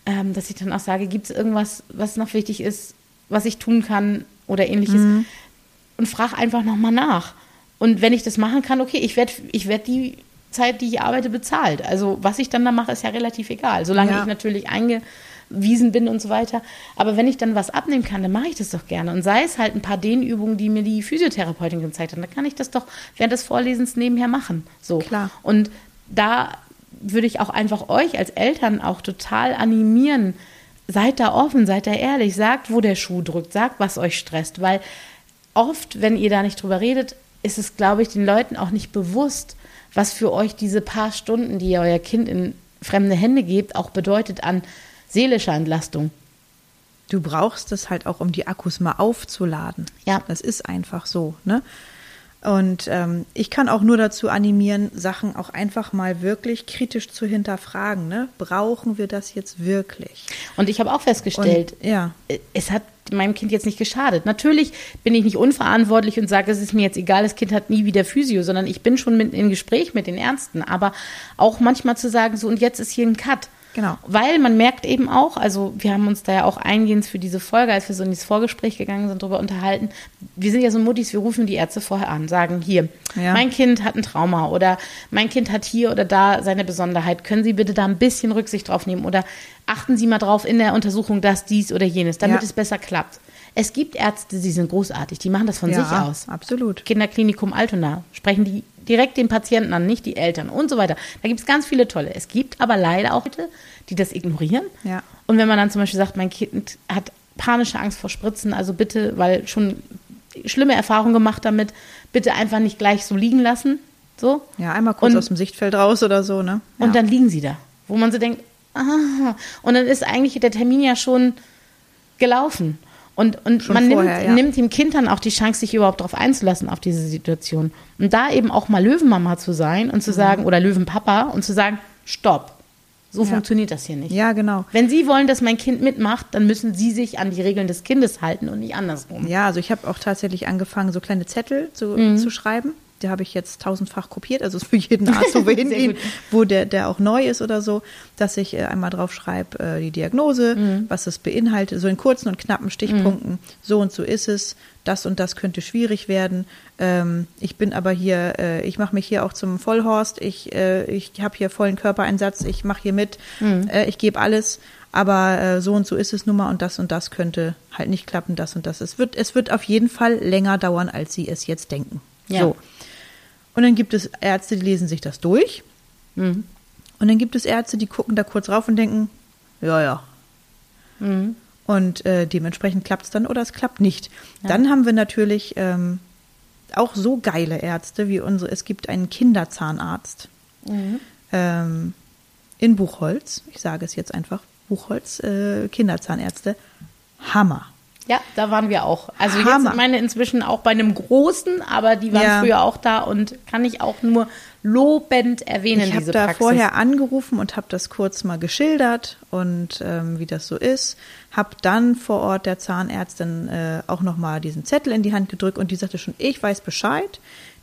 ähm, dass ich dann auch sage, gibt es irgendwas, was noch wichtig ist, was ich tun kann oder ähnliches. Und frage einfach nochmal nach. Und wenn ich das machen kann, okay, ich werde ich werd die Zeit, die ich arbeite, bezahlt. Also was ich dann da mache, ist ja relativ egal. Solange Ja. ich natürlich eingewiesen bin und so weiter. Aber wenn ich dann was abnehmen kann, dann mache ich das doch gerne. Und sei es halt ein paar Dehnübungen, die mir die Physiotherapeutin gezeigt hat, dann kann ich das doch während des Vorlesens nebenher machen. So. Klar. Und da würde ich auch einfach euch als Eltern auch total animieren. Seid da offen, seid da ehrlich, sagt, wo der Schuh drückt, sagt, was euch stresst, weil oft, wenn ihr da nicht drüber redet, ist es, glaube ich, den Leuten auch nicht bewusst, was für euch diese paar Stunden, die ihr euer Kind in fremde Hände gebt, auch bedeutet an seelischer Entlastung. Du brauchst es halt auch, um die Akkus mal aufzuladen. Ja. Das ist einfach so, ne? Und ähm, ich kann auch nur dazu animieren, Sachen auch einfach mal wirklich kritisch zu hinterfragen. Ne? Brauchen wir das jetzt wirklich? Und ich habe auch festgestellt, Und, ja. es hat meinem Kind jetzt nicht geschadet. Natürlich bin ich nicht unverantwortlich und sage, es ist mir jetzt egal, das Kind hat nie wieder Physio, sondern ich bin schon mit in Gespräch mit den Ärzten. Aber auch manchmal zu sagen, so und jetzt ist hier ein Cut. Genau. Weil man merkt eben auch, also wir haben uns da ja auch eingehend für diese Folge, als wir so in dieses Vorgespräch gegangen sind, darüber unterhalten. Wir sind ja so Muttis, wir rufen die Ärzte vorher an, sagen hier, Ja. mein Kind hat ein Trauma oder mein Kind hat hier oder da seine Besonderheit. Können Sie bitte da ein bisschen Rücksicht drauf nehmen oder achten Sie mal drauf in der Untersuchung, dass dies oder jenes, damit Ja. es besser klappt. Es gibt Ärzte, die sind großartig, die machen das von ja, sich aus. Absolut. Kinderklinikum Altona sprechen die direkt den Patienten an, nicht die Eltern und so weiter. Da gibt es ganz viele tolle. Es gibt aber leider auch Leute, die das ignorieren. Ja. Und wenn man dann zum Beispiel sagt, mein Kind hat panische Angst vor Spritzen, also bitte, weil schon schlimme Erfahrungen gemacht damit, bitte einfach nicht gleich so liegen lassen. So. Ja, einmal kurz Und- aus dem Sichtfeld raus oder so, ne? Ja. Und dann liegen sie da, wo man so denkt, ah, und dann ist eigentlich der Termin ja schon gelaufen. Und, und Schon man vorher, nimmt, ja. nimmt dem Kind dann auch die Chance, sich überhaupt darauf einzulassen, auf diese Situation. Und da eben auch mal Löwenmama zu sein und zu Mhm. sagen, oder Löwenpapa und zu sagen, stopp, so Ja. funktioniert das hier nicht. ja, genau. Wenn Sie wollen, dass mein Kind mitmacht, dann müssen Sie sich an die Regeln des Kindes halten und nicht andersrum. Ja, also ich habe auch tatsächlich angefangen, so kleine Zettel zu, Mhm. zu schreiben. Die habe ich jetzt tausendfach kopiert, also für jeden Arzt, wo wir hingehen, wo der, der auch neu ist oder so, dass ich äh, einmal drauf schreibe, äh, die Diagnose, Mhm. was es beinhaltet, so in kurzen und knappen Stichpunkten, so und so ist es, das und das könnte schwierig werden. Ähm, ich bin aber hier, äh, ich mache mich hier auch zum Vollhorst, ich, äh, ich habe hier vollen Körpereinsatz, ich mache hier mit, Mhm. äh, ich gebe alles, aber äh, so und so ist es nun mal und das und das könnte halt nicht klappen, das und das. Es wird, es wird auf jeden Fall länger dauern, als Sie es jetzt denken. Ja. So. Und dann gibt es Ärzte, die lesen sich das durch. Mhm. Und dann gibt es Ärzte, die gucken da kurz rauf und denken, ja, ja. Mhm. Und äh, dementsprechend klappt es dann oder es klappt nicht. Dann haben wir natürlich ähm, auch so geile Ärzte wie unsere. Es gibt einen Kinderzahnarzt Mhm. ähm, in Buchholz. Ich sage es jetzt einfach. Buchholz, äh, Kinderzahnärzte. Hammer. Ja, da waren wir auch. Also Hammer. jetzt meine inzwischen auch bei einem großen, aber die waren Ja. früher auch da und kann ich auch nur lobend erwähnen, Ich habe da Praxis. vorher angerufen und habe das kurz mal geschildert und ähm, wie das so ist. Habe dann vor Ort der Zahnärztin äh, auch noch mal diesen Zettel in die Hand gedrückt und die sagte schon, ich weiß Bescheid.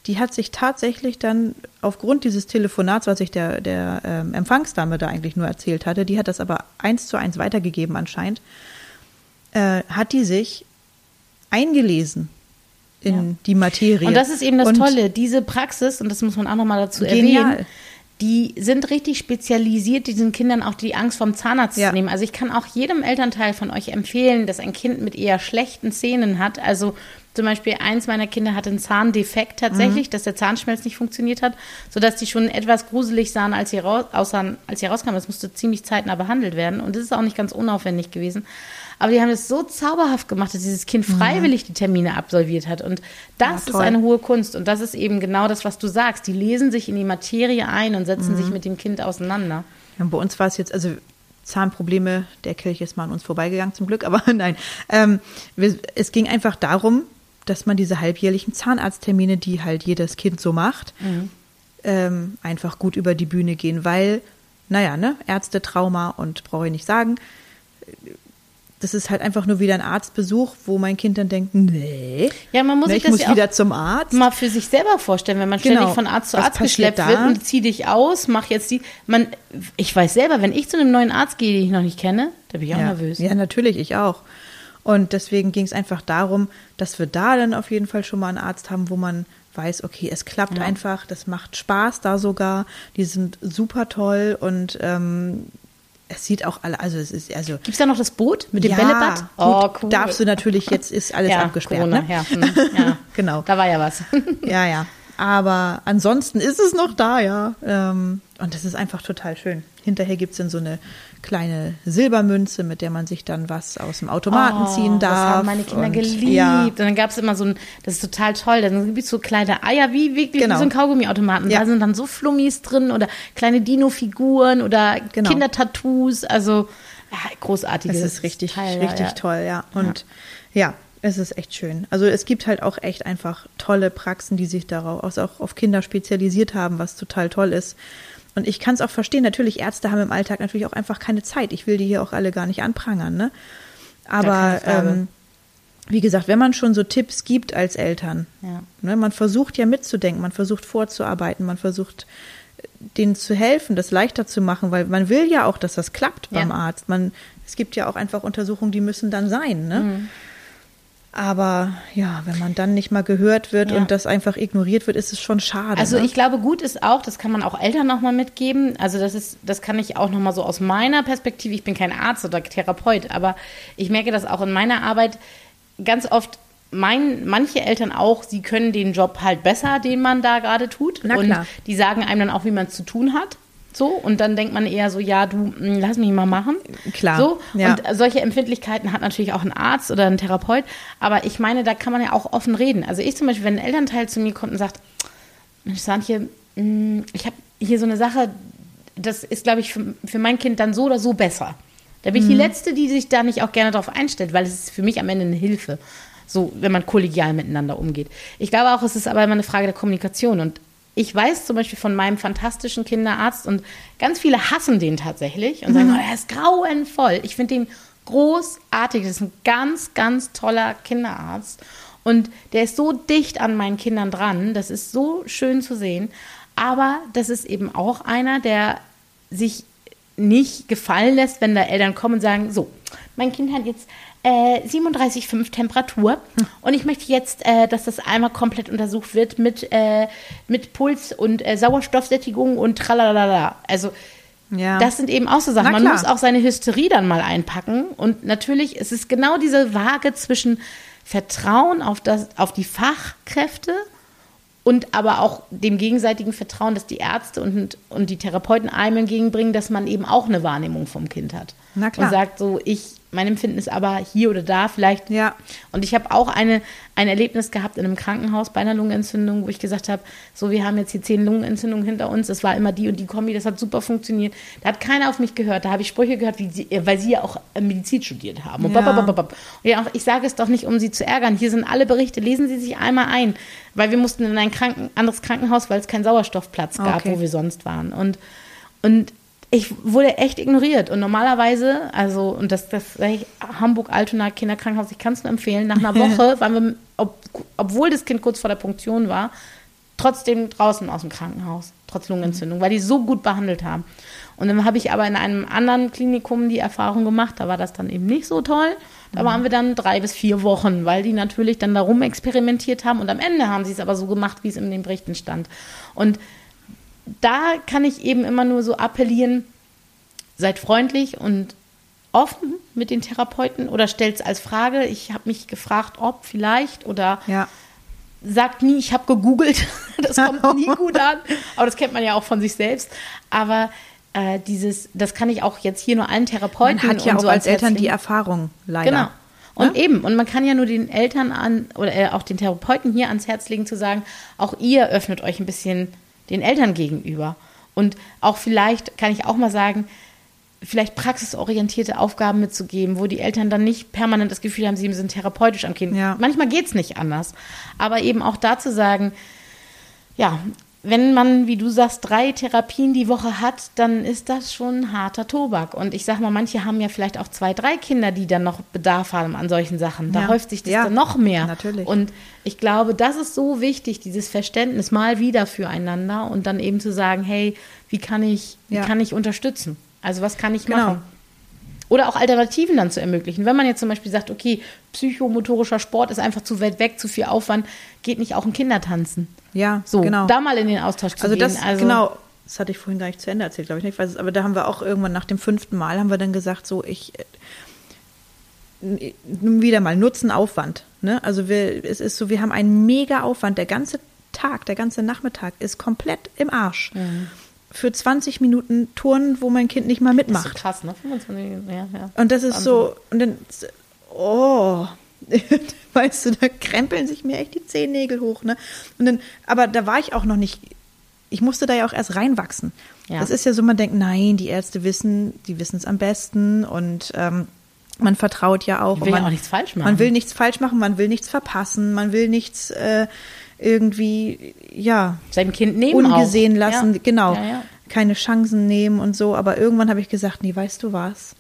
Die hat sich tatsächlich dann aufgrund dieses Telefonats, was ich der, der ähm, Empfangsdame da eigentlich nur erzählt hatte, die hat das aber eins zu eins weitergegeben anscheinend, äh, hat die sich eingelesen in Ja. die Materie. Und das ist eben das Und Tolle, diese Praxis, und das muss man auch nochmal dazu Genial. erwähnen, die sind richtig spezialisiert, diesen Kindern auch die Angst vom Zahnarzt Ja. zu nehmen. Also ich kann auch jedem Elternteil von euch empfehlen, dass ein Kind mit eher schlechten Zähnen hat. Also zum Beispiel eins meiner Kinder hatte einen Zahndefekt tatsächlich, Mhm. dass der Zahnschmelz nicht funktioniert hat, sodass die schon etwas gruselig sahen, als sie, raus, aussahen, als sie rauskamen. Das musste ziemlich zeitnah behandelt werden und das ist auch nicht ganz unaufwendig gewesen. Aber die haben es so zauberhaft gemacht, dass dieses Kind freiwillig die Termine absolviert hat. Und das Mhm. Ja, ist eine hohe Kunst. Und das ist eben genau das, was du sagst. Die lesen sich in die Materie ein und setzen Mhm. sich mit dem Kind auseinander. Ja, bei uns war es jetzt, also Zahnprobleme, der Kelch ist mal an uns vorbeigegangen zum Glück, aber nein. Ähm, wir, es ging einfach darum, dass man diese halbjährlichen Zahnarzttermine, die halt jedes Kind so macht, ähm, einfach gut über die Bühne gehen, weil, naja, ne, Ärzte-Trauma und brauche ich nicht sagen, das ist halt einfach nur wieder ein Arztbesuch, wo mein Kind dann denkt, nee, Ja, man muss ne, sich ich das muss ja auch wieder zum Arzt. mal für sich selber vorstellen, wenn man Genau. ständig von Arzt zu Was Arzt geschleppt da? wird und zieh dich aus, mach jetzt die. Man, ich weiß selber, wenn ich zu einem neuen Arzt gehe, den ich noch nicht kenne, da bin ich auch ja. nervös. Ja, natürlich, ich auch. Und deswegen ging es einfach darum, dass wir da dann auf jeden Fall schon mal einen Arzt haben, wo man weiß, okay, es klappt Ja. einfach, das macht Spaß da sogar, die sind super toll und ähm, es sieht auch alle, also es ist, also Gibt es da noch das Boot mit dem ja, Bällebad? gut, Oh, cool. darfst du natürlich, jetzt ist alles ja, abgesperrt. Corona, ne? ja, hm, ja. Genau. Da war ja was. Ja, ja. Aber ansonsten ist es noch da, ja. Ähm, und das ist einfach total schön. Hinterher gibt's dann so eine kleine Silbermünze, mit der man sich dann was aus dem Automaten ziehen darf. Oh, Das haben meine Kinder und, geliebt. Ja, Und dann gab es immer so ein, das ist total toll, dann gibt es so kleine Eier, wie wirklich Genau. so ein Kaugummiautomaten. Ja. Da sind dann so Flummis drin oder kleine Dino-Figuren oder Genau. Kindertattoos. Also ja, großartiges es ist richtig, Teil, richtig ja. toll, ja. Und ja. es ist echt schön. Also es gibt halt auch echt einfach tolle Praxen, die sich darauf auch auf Kinder spezialisiert haben, was total toll ist. Und ich kann es auch verstehen, natürlich, Ärzte haben im Alltag natürlich auch einfach keine Zeit. Ich will die hier auch alle gar nicht anprangern, ne? Aber ähm, wie gesagt, wenn man schon so Tipps gibt als Eltern, Ja. ne, man versucht ja mitzudenken, man versucht vorzuarbeiten, man versucht äh, denen zu helfen, das leichter zu machen, weil man will ja auch, dass das klappt beim Ja. Arzt. Man, es gibt ja auch einfach Untersuchungen, die müssen dann sein, ne? Mhm. Aber ja, wenn man dann nicht mal gehört wird Ja. und das einfach ignoriert wird, ist es schon schade. Also ne? ich glaube, gut ist auch, das kann man auch Eltern nochmal mitgeben. Also das ist, das kann ich auch nochmal so aus meiner Perspektive, ich bin kein Arzt oder Therapeut, aber ich merke das auch in meiner Arbeit ganz oft. Mein, manche Eltern auch, sie können den Job halt besser, den man da gerade tut. Na und klar. die sagen einem dann auch, wie man es zu tun hat. So, und dann denkt man eher so, ja, du, mh, lass mich mal machen. Klar, So, ja. und solche Empfindlichkeiten hat natürlich auch ein Arzt oder ein Therapeut. Aber ich meine, da kann man ja auch offen reden. Also ich zum Beispiel, wenn ein Elternteil zu mir kommt und sagt, Mensch, Santje, mh, ich habe hier so eine Sache, das ist, glaube ich, für, für mein Kind dann so oder so besser. Da bin ich die Letzte, die sich da nicht auch gerne darauf einstellt, weil es ist für mich am Ende eine Hilfe. So, wenn man kollegial miteinander umgeht. Ich glaube auch, es ist aber immer eine Frage der Kommunikation. Und ich weiß zum Beispiel von meinem fantastischen Kinderarzt und ganz viele hassen den tatsächlich und sagen, oh, er ist grauenvoll. Ich finde den großartig. Das ist ein ganz, ganz toller Kinderarzt. Und der ist so dicht an meinen Kindern dran. Das ist so schön zu sehen. Aber das ist eben auch einer, der sich nicht gefallen lässt, wenn da Eltern kommen und sagen, so, mein Kind hat jetzt äh, 37,5 Temperatur und ich möchte jetzt, äh, dass das einmal komplett untersucht wird mit, äh, mit Puls und äh, Sauerstoffsättigung und tralalala. Also Ja. das sind eben auch so Sachen. Man muss auch seine Hysterie dann mal einpacken und natürlich es ist genau diese Waage zwischen Vertrauen auf, das, auf die Fachkräfte und aber auch dem gegenseitigen Vertrauen, dass die Ärzte und, und die Therapeuten einem entgegenbringen, dass man eben auch eine Wahrnehmung vom Kind hat. Na klar. Und sagt so, ich mein Empfinden ist aber hier oder da vielleicht. Ja. Und ich habe auch eine, ein Erlebnis gehabt in einem Krankenhaus bei einer Lungenentzündung, wo ich gesagt habe, so, wir haben jetzt hier zehn Lungenentzündungen hinter uns. Das war immer die und die Kombi, das hat super funktioniert. Da hat keiner auf mich gehört. Da habe ich Sprüche gehört, sie, weil sie ja auch Medizin studiert haben. Und, Ja. und ja, ich sage es doch nicht, um sie zu ärgern. Hier sind alle Berichte, lesen Sie sich einmal ein. Weil wir mussten in ein Kranken, anderes Krankenhaus, weil es keinen Sauerstoffplatz gab, Okay. wo wir sonst waren. Und, und ich wurde echt ignoriert. Und normalerweise, also, und das, das Hamburg-Altona Kinderkrankenhaus, ich kann es nur empfehlen, nach einer Woche waren wir, ob, obwohl das Kind kurz vor der Punktion war, trotzdem draußen aus dem Krankenhaus, trotz Lungenentzündung, weil die so gut behandelt haben. Und dann habe ich aber in einem anderen Klinikum die Erfahrung gemacht, da war das dann eben nicht so toll. Da waren wir dann drei bis vier Wochen, weil die natürlich dann darum experimentiert haben und am Ende haben sie es aber so gemacht, wie es in den Berichten stand. Und da kann ich eben immer nur so appellieren, seid freundlich und offen mit den Therapeuten oder stellt es als Frage. Ich habe mich gefragt, ob vielleicht oder Ja. sagt nie, ich habe gegoogelt. Das kommt nie gut an. Aber das kennt man ja auch von sich selbst. Aber äh, dieses, das kann ich auch jetzt hier nur allen Therapeuten Man hat ja auch so als Herz Eltern die. Erfahrung, leider. Genau. Und Ne? eben, und man kann ja nur den Eltern an oder äh, auch den Therapeuten hier ans Herz legen, zu sagen, auch ihr öffnet euch ein bisschen den Eltern gegenüber. Und auch vielleicht, kann ich auch mal sagen, vielleicht praxisorientierte Aufgaben mitzugeben, wo die Eltern dann nicht permanent das Gefühl haben, sie sind therapeutisch am Kind. Ja. Manchmal geht es nicht anders. Aber eben auch da zu sagen, ja, wenn man, wie du sagst, drei Therapien die Woche hat, dann ist das schon harter Tobak. Und ich sag mal, manche haben ja vielleicht auch zwei, drei Kinder, die dann noch Bedarf haben an solchen Sachen. Da Ja. häuft sich das Ja, dann noch mehr. natürlich. Und ich glaube, das ist so wichtig, dieses Verständnis mal wieder füreinander und dann eben zu sagen, hey, wie kann ich, wie Ja. kann ich unterstützen? Also was kann ich Genau. machen? Oder auch Alternativen dann zu ermöglichen. Wenn man jetzt zum Beispiel sagt, okay, psychomotorischer Sport ist einfach zu weit weg, zu viel Aufwand, geht nicht auch ein Kindertanzen. Ja, So, genau. da mal in den Austausch zu also gehen. das, genau, das hatte ich vorhin gar nicht zu Ende erzählt, glaube ich nicht. Weiß es, aber da haben wir auch irgendwann nach dem fünften Mal haben wir dann gesagt, so ich äh, wieder mal Nutzen Aufwand. Ne? Also wir, es ist so, wir haben einen mega Aufwand. Der ganze Tag, der ganze Nachmittag ist komplett im Arsch. Für 20 Minuten Touren, wo mein Kind nicht mal Das ist so mitmacht. krass, ne? 25, ja, ja. Und das ist Wahnsinn. so, und dann, oh, weißt du, da krempeln sich mir echt die Zehennägel hoch, ne? Und dann, aber da war ich auch noch nicht, ich musste da ja auch erst reinwachsen. Ja. Das ist ja so, man denkt, nein, die Ärzte wissen, die wissen es am besten und ähm, man vertraut ja auch. Die will ja man, auch nichts falsch machen. Man will nichts falsch machen, man will nichts verpassen, man will nichts äh, irgendwie, ja, Seinem Kind nehmen ungesehen auch. lassen, Ja. genau, keine Chancen nehmen und so. Aber irgendwann habe ich gesagt, nee, weißt du was?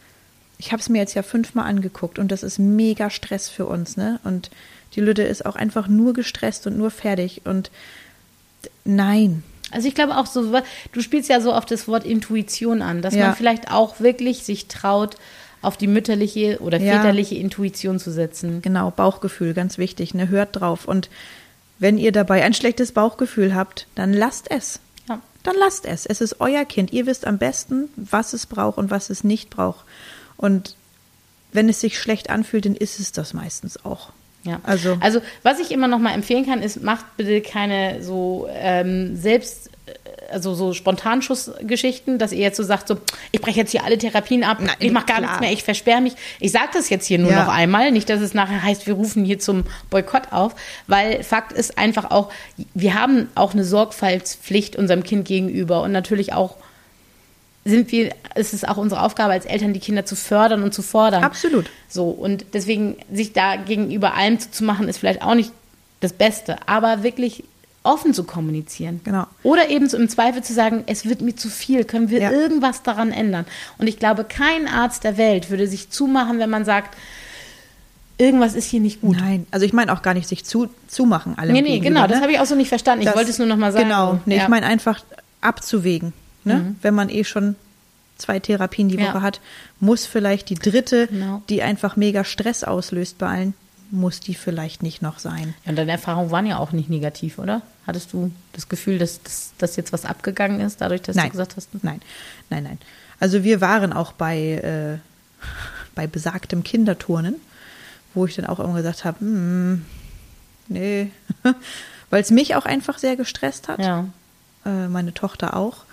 Ich habe es mir jetzt ja fünfmal angeguckt und das ist mega Stress für uns, ne? Und die Lütte ist auch einfach nur gestresst und nur fertig und nein. Also ich glaube auch so, du spielst ja so auf das Wort Intuition an, dass Ja. man vielleicht auch wirklich sich traut, auf die mütterliche oder Ja. väterliche Intuition zu setzen. Genau, Bauchgefühl, ganz wichtig, ne? Hört drauf. Und wenn ihr dabei ein schlechtes Bauchgefühl habt, dann lasst es. Ja. Dann lasst es. Es ist euer Kind. Ihr wisst am besten, was es braucht und was es nicht braucht. Und wenn es sich schlecht anfühlt, dann ist es das meistens auch. Ja. Also- also was ich immer noch mal empfehlen kann, ist, macht bitte keine so ähm, selbst, äh, also so Spontanschussgeschichten, dass ihr jetzt so sagt, so, ich breche jetzt hier alle Therapien ab, Nein, ich mache gar klar. nichts mehr, ich versperre mich. Ich sage das jetzt hier nur Ja. noch einmal, nicht, dass es nachher heißt, wir rufen hier zum Boykott auf, weil Fakt ist einfach auch, wir haben auch eine Sorgfaltspflicht unserem Kind gegenüber und natürlich auch sind wir, es ist auch unsere Aufgabe als Eltern, die Kinder zu fördern und zu fordern. Absolut. So, und deswegen sich da gegenüber allem zu machen, ist vielleicht auch nicht das Beste, aber wirklich offen zu kommunizieren. Genau. Oder eben so im Zweifel zu sagen, es wird mir zu viel, können wir Ja. irgendwas daran ändern? Und ich glaube, kein Arzt der Welt würde sich zumachen, wenn man sagt, irgendwas ist hier nicht gut. Nein, also ich meine auch gar nicht sich zu, zumachen allem Nee, nee, genau, ne? das habe ich auch so nicht verstanden. Ich Das- wollte es nur noch mal sagen. Genau, nee, Ja. Ich meine einfach abzuwägen. Ne? Wenn man eh schon zwei Therapien die Ja. Woche hat, muss vielleicht die dritte, Genau. die einfach mega Stress auslöst bei allen, muss die vielleicht nicht noch sein. Ja, und deine Erfahrungen waren ja auch nicht negativ, oder? Hattest du das Gefühl, dass, dass, dass jetzt was abgegangen ist, dadurch, dass nein, du gesagt hast? nein, nein, nein. Also wir waren auch bei, äh, bei besagtem Kinderturnen, wo ich dann auch immer gesagt habe, hm, nee, weil es mich auch einfach sehr gestresst hat. Ja. äh, meine Tochter auch.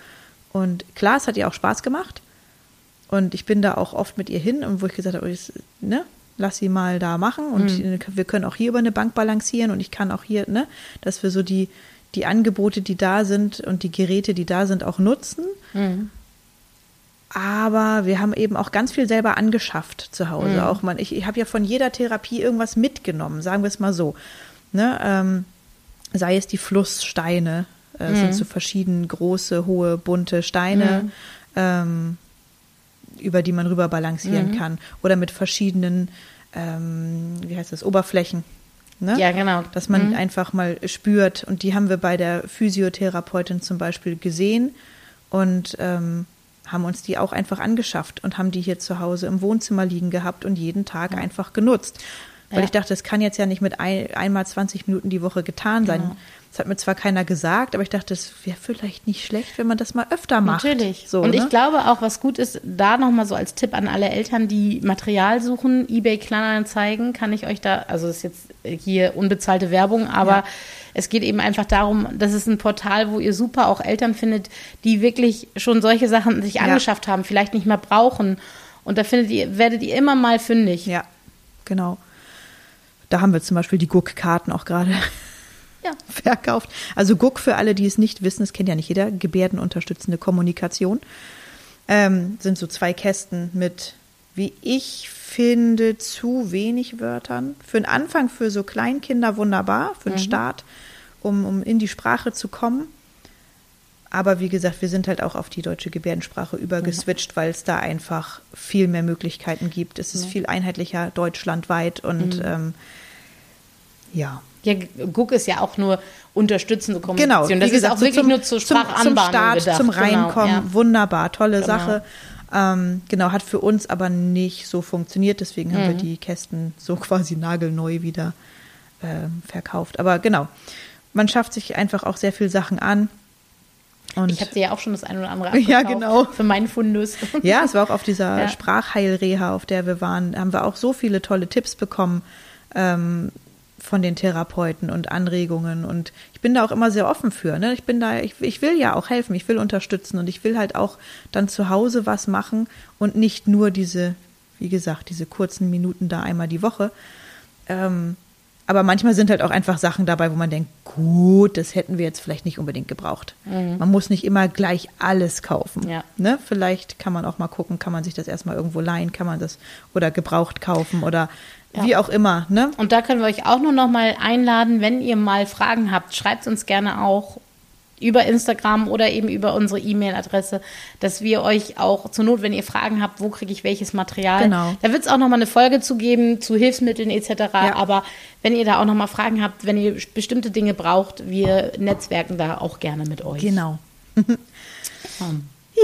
Und klar, es hat ihr auch Spaß gemacht. Und ich bin da auch oft mit ihr hin und wo ich gesagt habe, ich, ne, lass sie mal da machen und Mhm. wir können auch hier über eine Bank balancieren und ich kann auch hier, ne, dass wir so die, die Angebote, die da sind und die Geräte, die da sind, auch nutzen. Mhm. Aber wir haben eben auch ganz viel selber angeschafft zu Hause. Mhm. Auch man, ich, ich habe ja von jeder Therapie irgendwas mitgenommen, sagen wir es mal so. Ne, ähm, sei es die Flusssteine, äh, Mhm. sind so verschieden große, hohe, bunte Steine, ähm, über die man rüber Mhm. balancieren kann. Oder mit verschiedenen, ähm, wie heißt das, Oberflächen. Ne? Ja, genau. Dass man Mhm. einfach mal spürt. Und die haben wir bei der Physiotherapeutin zum Beispiel gesehen und ähm, haben uns die auch einfach angeschafft und haben die hier zu Hause im Wohnzimmer liegen gehabt und jeden Tag einfach genutzt. Weil Ja. ich dachte, das kann jetzt ja nicht mit ein, einmal 20 Minuten die Woche getan sein. Genau. Das hat mir zwar keiner gesagt, aber ich dachte, es wäre vielleicht nicht schlecht, wenn man das mal öfter macht. Natürlich. So, und ne? ich glaube auch, was gut ist, da nochmal so als Tipp an alle Eltern, die Material suchen, eBay Kleinanzeigen, kann ich euch da, also das ist jetzt hier unbezahlte Werbung, aber Ja. es geht eben einfach darum, das ist ein Portal, wo ihr super auch Eltern findet, die wirklich schon solche Sachen sich Ja. angeschafft haben, vielleicht nicht mehr brauchen. Und da findet ihr, werdet ihr immer mal fündig. Ja, genau. Da haben wir zum Beispiel die Guck-Karten auch gerade Ja. verkauft. Also Guck für alle, die es nicht wissen, das kennt ja nicht jeder, gebärdenunterstützende Kommunikation. Ähm, sind so zwei Kästen mit, wie ich finde, zu wenig Wörtern. Für den Anfang für so Kleinkinder wunderbar, für den Start, um, um in die Sprache zu kommen. Aber wie gesagt, wir sind halt auch auf die deutsche Gebärdensprache übergeswitcht, weil es da einfach viel mehr Möglichkeiten gibt. Es ist viel einheitlicher deutschlandweit und ähm, ja. Ja, Guck ist ja auch nur unterstützende Kommunikation. Genau, das wie ist gesagt, auch wirklich zum, nur zur zum, Sprachanbahnung zum Start, gedacht. zum Genau, Reinkommen. ja. Wunderbar, tolle Genau. Sache. Ähm, genau, hat für uns aber nicht so funktioniert, deswegen haben wir Mhm. die Kästen so quasi nagelneu wieder ähm, verkauft. Aber genau, man schafft sich einfach auch sehr viel Sachen an. Und Ich habe dir ja auch schon das eine oder andere Ja, abgekauft genau. für meinen Fundus. Ja, es war auch auf dieser Ja. Sprachheilreha, auf der wir waren, haben wir auch so viele tolle Tipps bekommen ähm, von den Therapeuten und Anregungen. Und ich bin da auch immer sehr offen für. Ne? Ich bin da, ich, ich will ja auch helfen, ich will unterstützen und ich will halt auch dann zu Hause was machen und nicht nur diese, wie gesagt, diese kurzen Minuten da einmal die Woche. Ähm, aber manchmal sind halt auch einfach Sachen dabei, wo man denkt, gut, das hätten wir jetzt vielleicht nicht unbedingt gebraucht. Man muss nicht immer gleich alles kaufen. Ja. Ne? Vielleicht kann man auch mal gucken, kann man sich das erstmal irgendwo leihen, kann man das oder gebraucht kaufen oder Ja. wie auch immer. Ne? Und da können wir euch auch nur noch mal einladen, wenn ihr mal Fragen habt, schreibt uns gerne auch über Instagram oder eben über unsere E-Mail-Adresse, dass wir euch auch zur Not, wenn ihr Fragen habt, wo kriege ich welches Material, Genau. da wird es auch noch mal eine Folge zu geben zu Hilfsmitteln etc. Ja. Aber wenn ihr da auch noch mal Fragen habt, wenn ihr bestimmte Dinge braucht, wir netzwerken da auch gerne mit euch. Genau.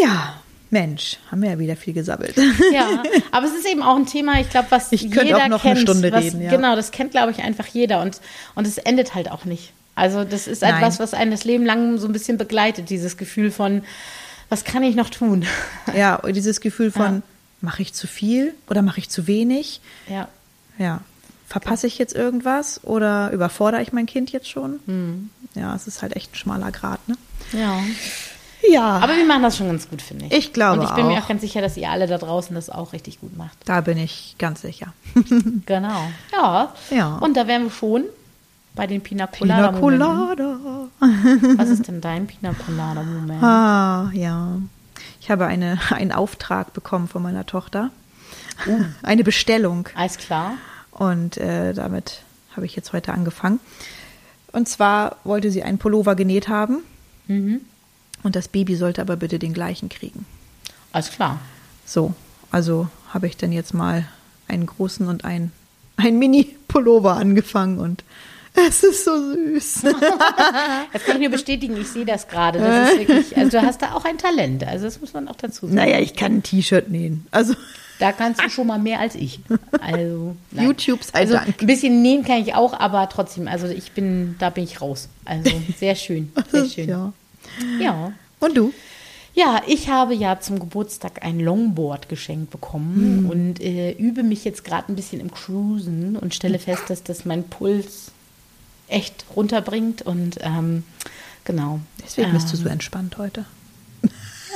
Ja, Mensch, haben wir ja wieder viel gesammelt. Ja, aber es ist eben auch ein Thema, ich glaube, was Ich könnte jeder auch noch kennt. eine Stunde was, reden, ja. Genau, das kennt, glaube ich, einfach jeder und, und es endet halt auch nicht. Also das ist Nein. etwas, was einen das Leben lang so ein bisschen begleitet, dieses Gefühl von, was kann ich noch tun? ja, und dieses Gefühl von, Ja. mache ich zu viel oder mache ich zu wenig? Ja, Ja. Verpasse ich jetzt irgendwas oder überfordere ich mein Kind jetzt schon? Hm. Ja, es ist halt echt ein schmaler Grad, ne? ja. Ja. Aber wir machen das schon ganz gut, finde ich. Ich glaube Und ich bin mir auch. auch ganz sicher, dass ihr alle da draußen das auch richtig gut macht. da bin ich ganz sicher. Genau. Ja. Ja. Und da wären wir schon bei den Pina Colada. Pina. Colada. Was ist denn dein Pina Colada Moment? Ah, ja. Ich habe eine, einen Auftrag bekommen von meiner Tochter. Uh. Eine Bestellung. Alles klar. Und äh, damit habe ich jetzt heute angefangen. Und zwar wollte sie einen Pullover genäht haben. Mhm. Und das Baby sollte aber bitte den gleichen kriegen. Alles klar. So, also habe ich dann jetzt mal einen großen und einen, einen Mini-Pullover angefangen und es ist so süß. Das kann ich nur bestätigen, ich sehe das gerade. Das ist wirklich, also du hast da auch ein Talent. Also das muss man auch dazu sagen. naja, ich kann ein T-Shirt nähen. Also Da kannst du schon mal mehr als ich. Also nein. YouTube sei Also Dank. ein bisschen nähen kann ich auch, aber trotzdem, also ich bin, da bin ich raus. Also sehr schön, sehr schön. Ja. Ja. Und du? Ja, ich habe ja zum Geburtstag ein Longboard geschenkt bekommen und äh, übe mich jetzt gerade ein bisschen im Cruisen und stelle fest, dass das meinen Puls echt runterbringt und ähm, genau. Deswegen bist du Ähm, so entspannt heute.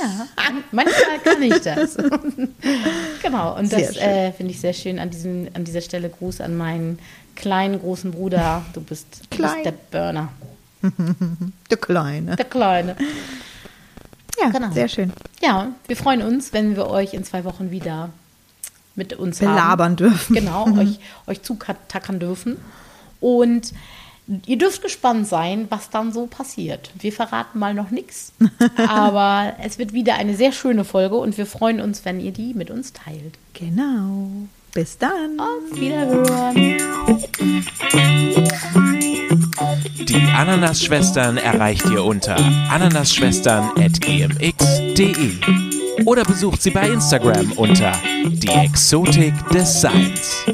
Ja, manchmal kann ich das. genau, und Sehr das äh, finde ich sehr schön. An, diesem, an dieser Stelle Gruß an meinen kleinen, großen Bruder. Du bist, du bist der Burner, Der Kleine. der Kleine. Ja, Genau. sehr schön. Ja, wir freuen uns, wenn wir euch in zwei Wochen wieder mit uns haben. Belabern dürfen. Genau, euch, euch zutackern dürfen. Und ihr dürft gespannt sein, was dann so passiert. Wir verraten mal noch nichts, aber es wird wieder eine sehr schöne Folge und wir freuen uns, wenn ihr die mit uns teilt. Genau. Bis dann. Auf Wiederhören. Die Ananas-Schwestern erreicht ihr unter ananasschwestern.gmx.de oder besucht sie bei Instagram unter die Exotik des Seins.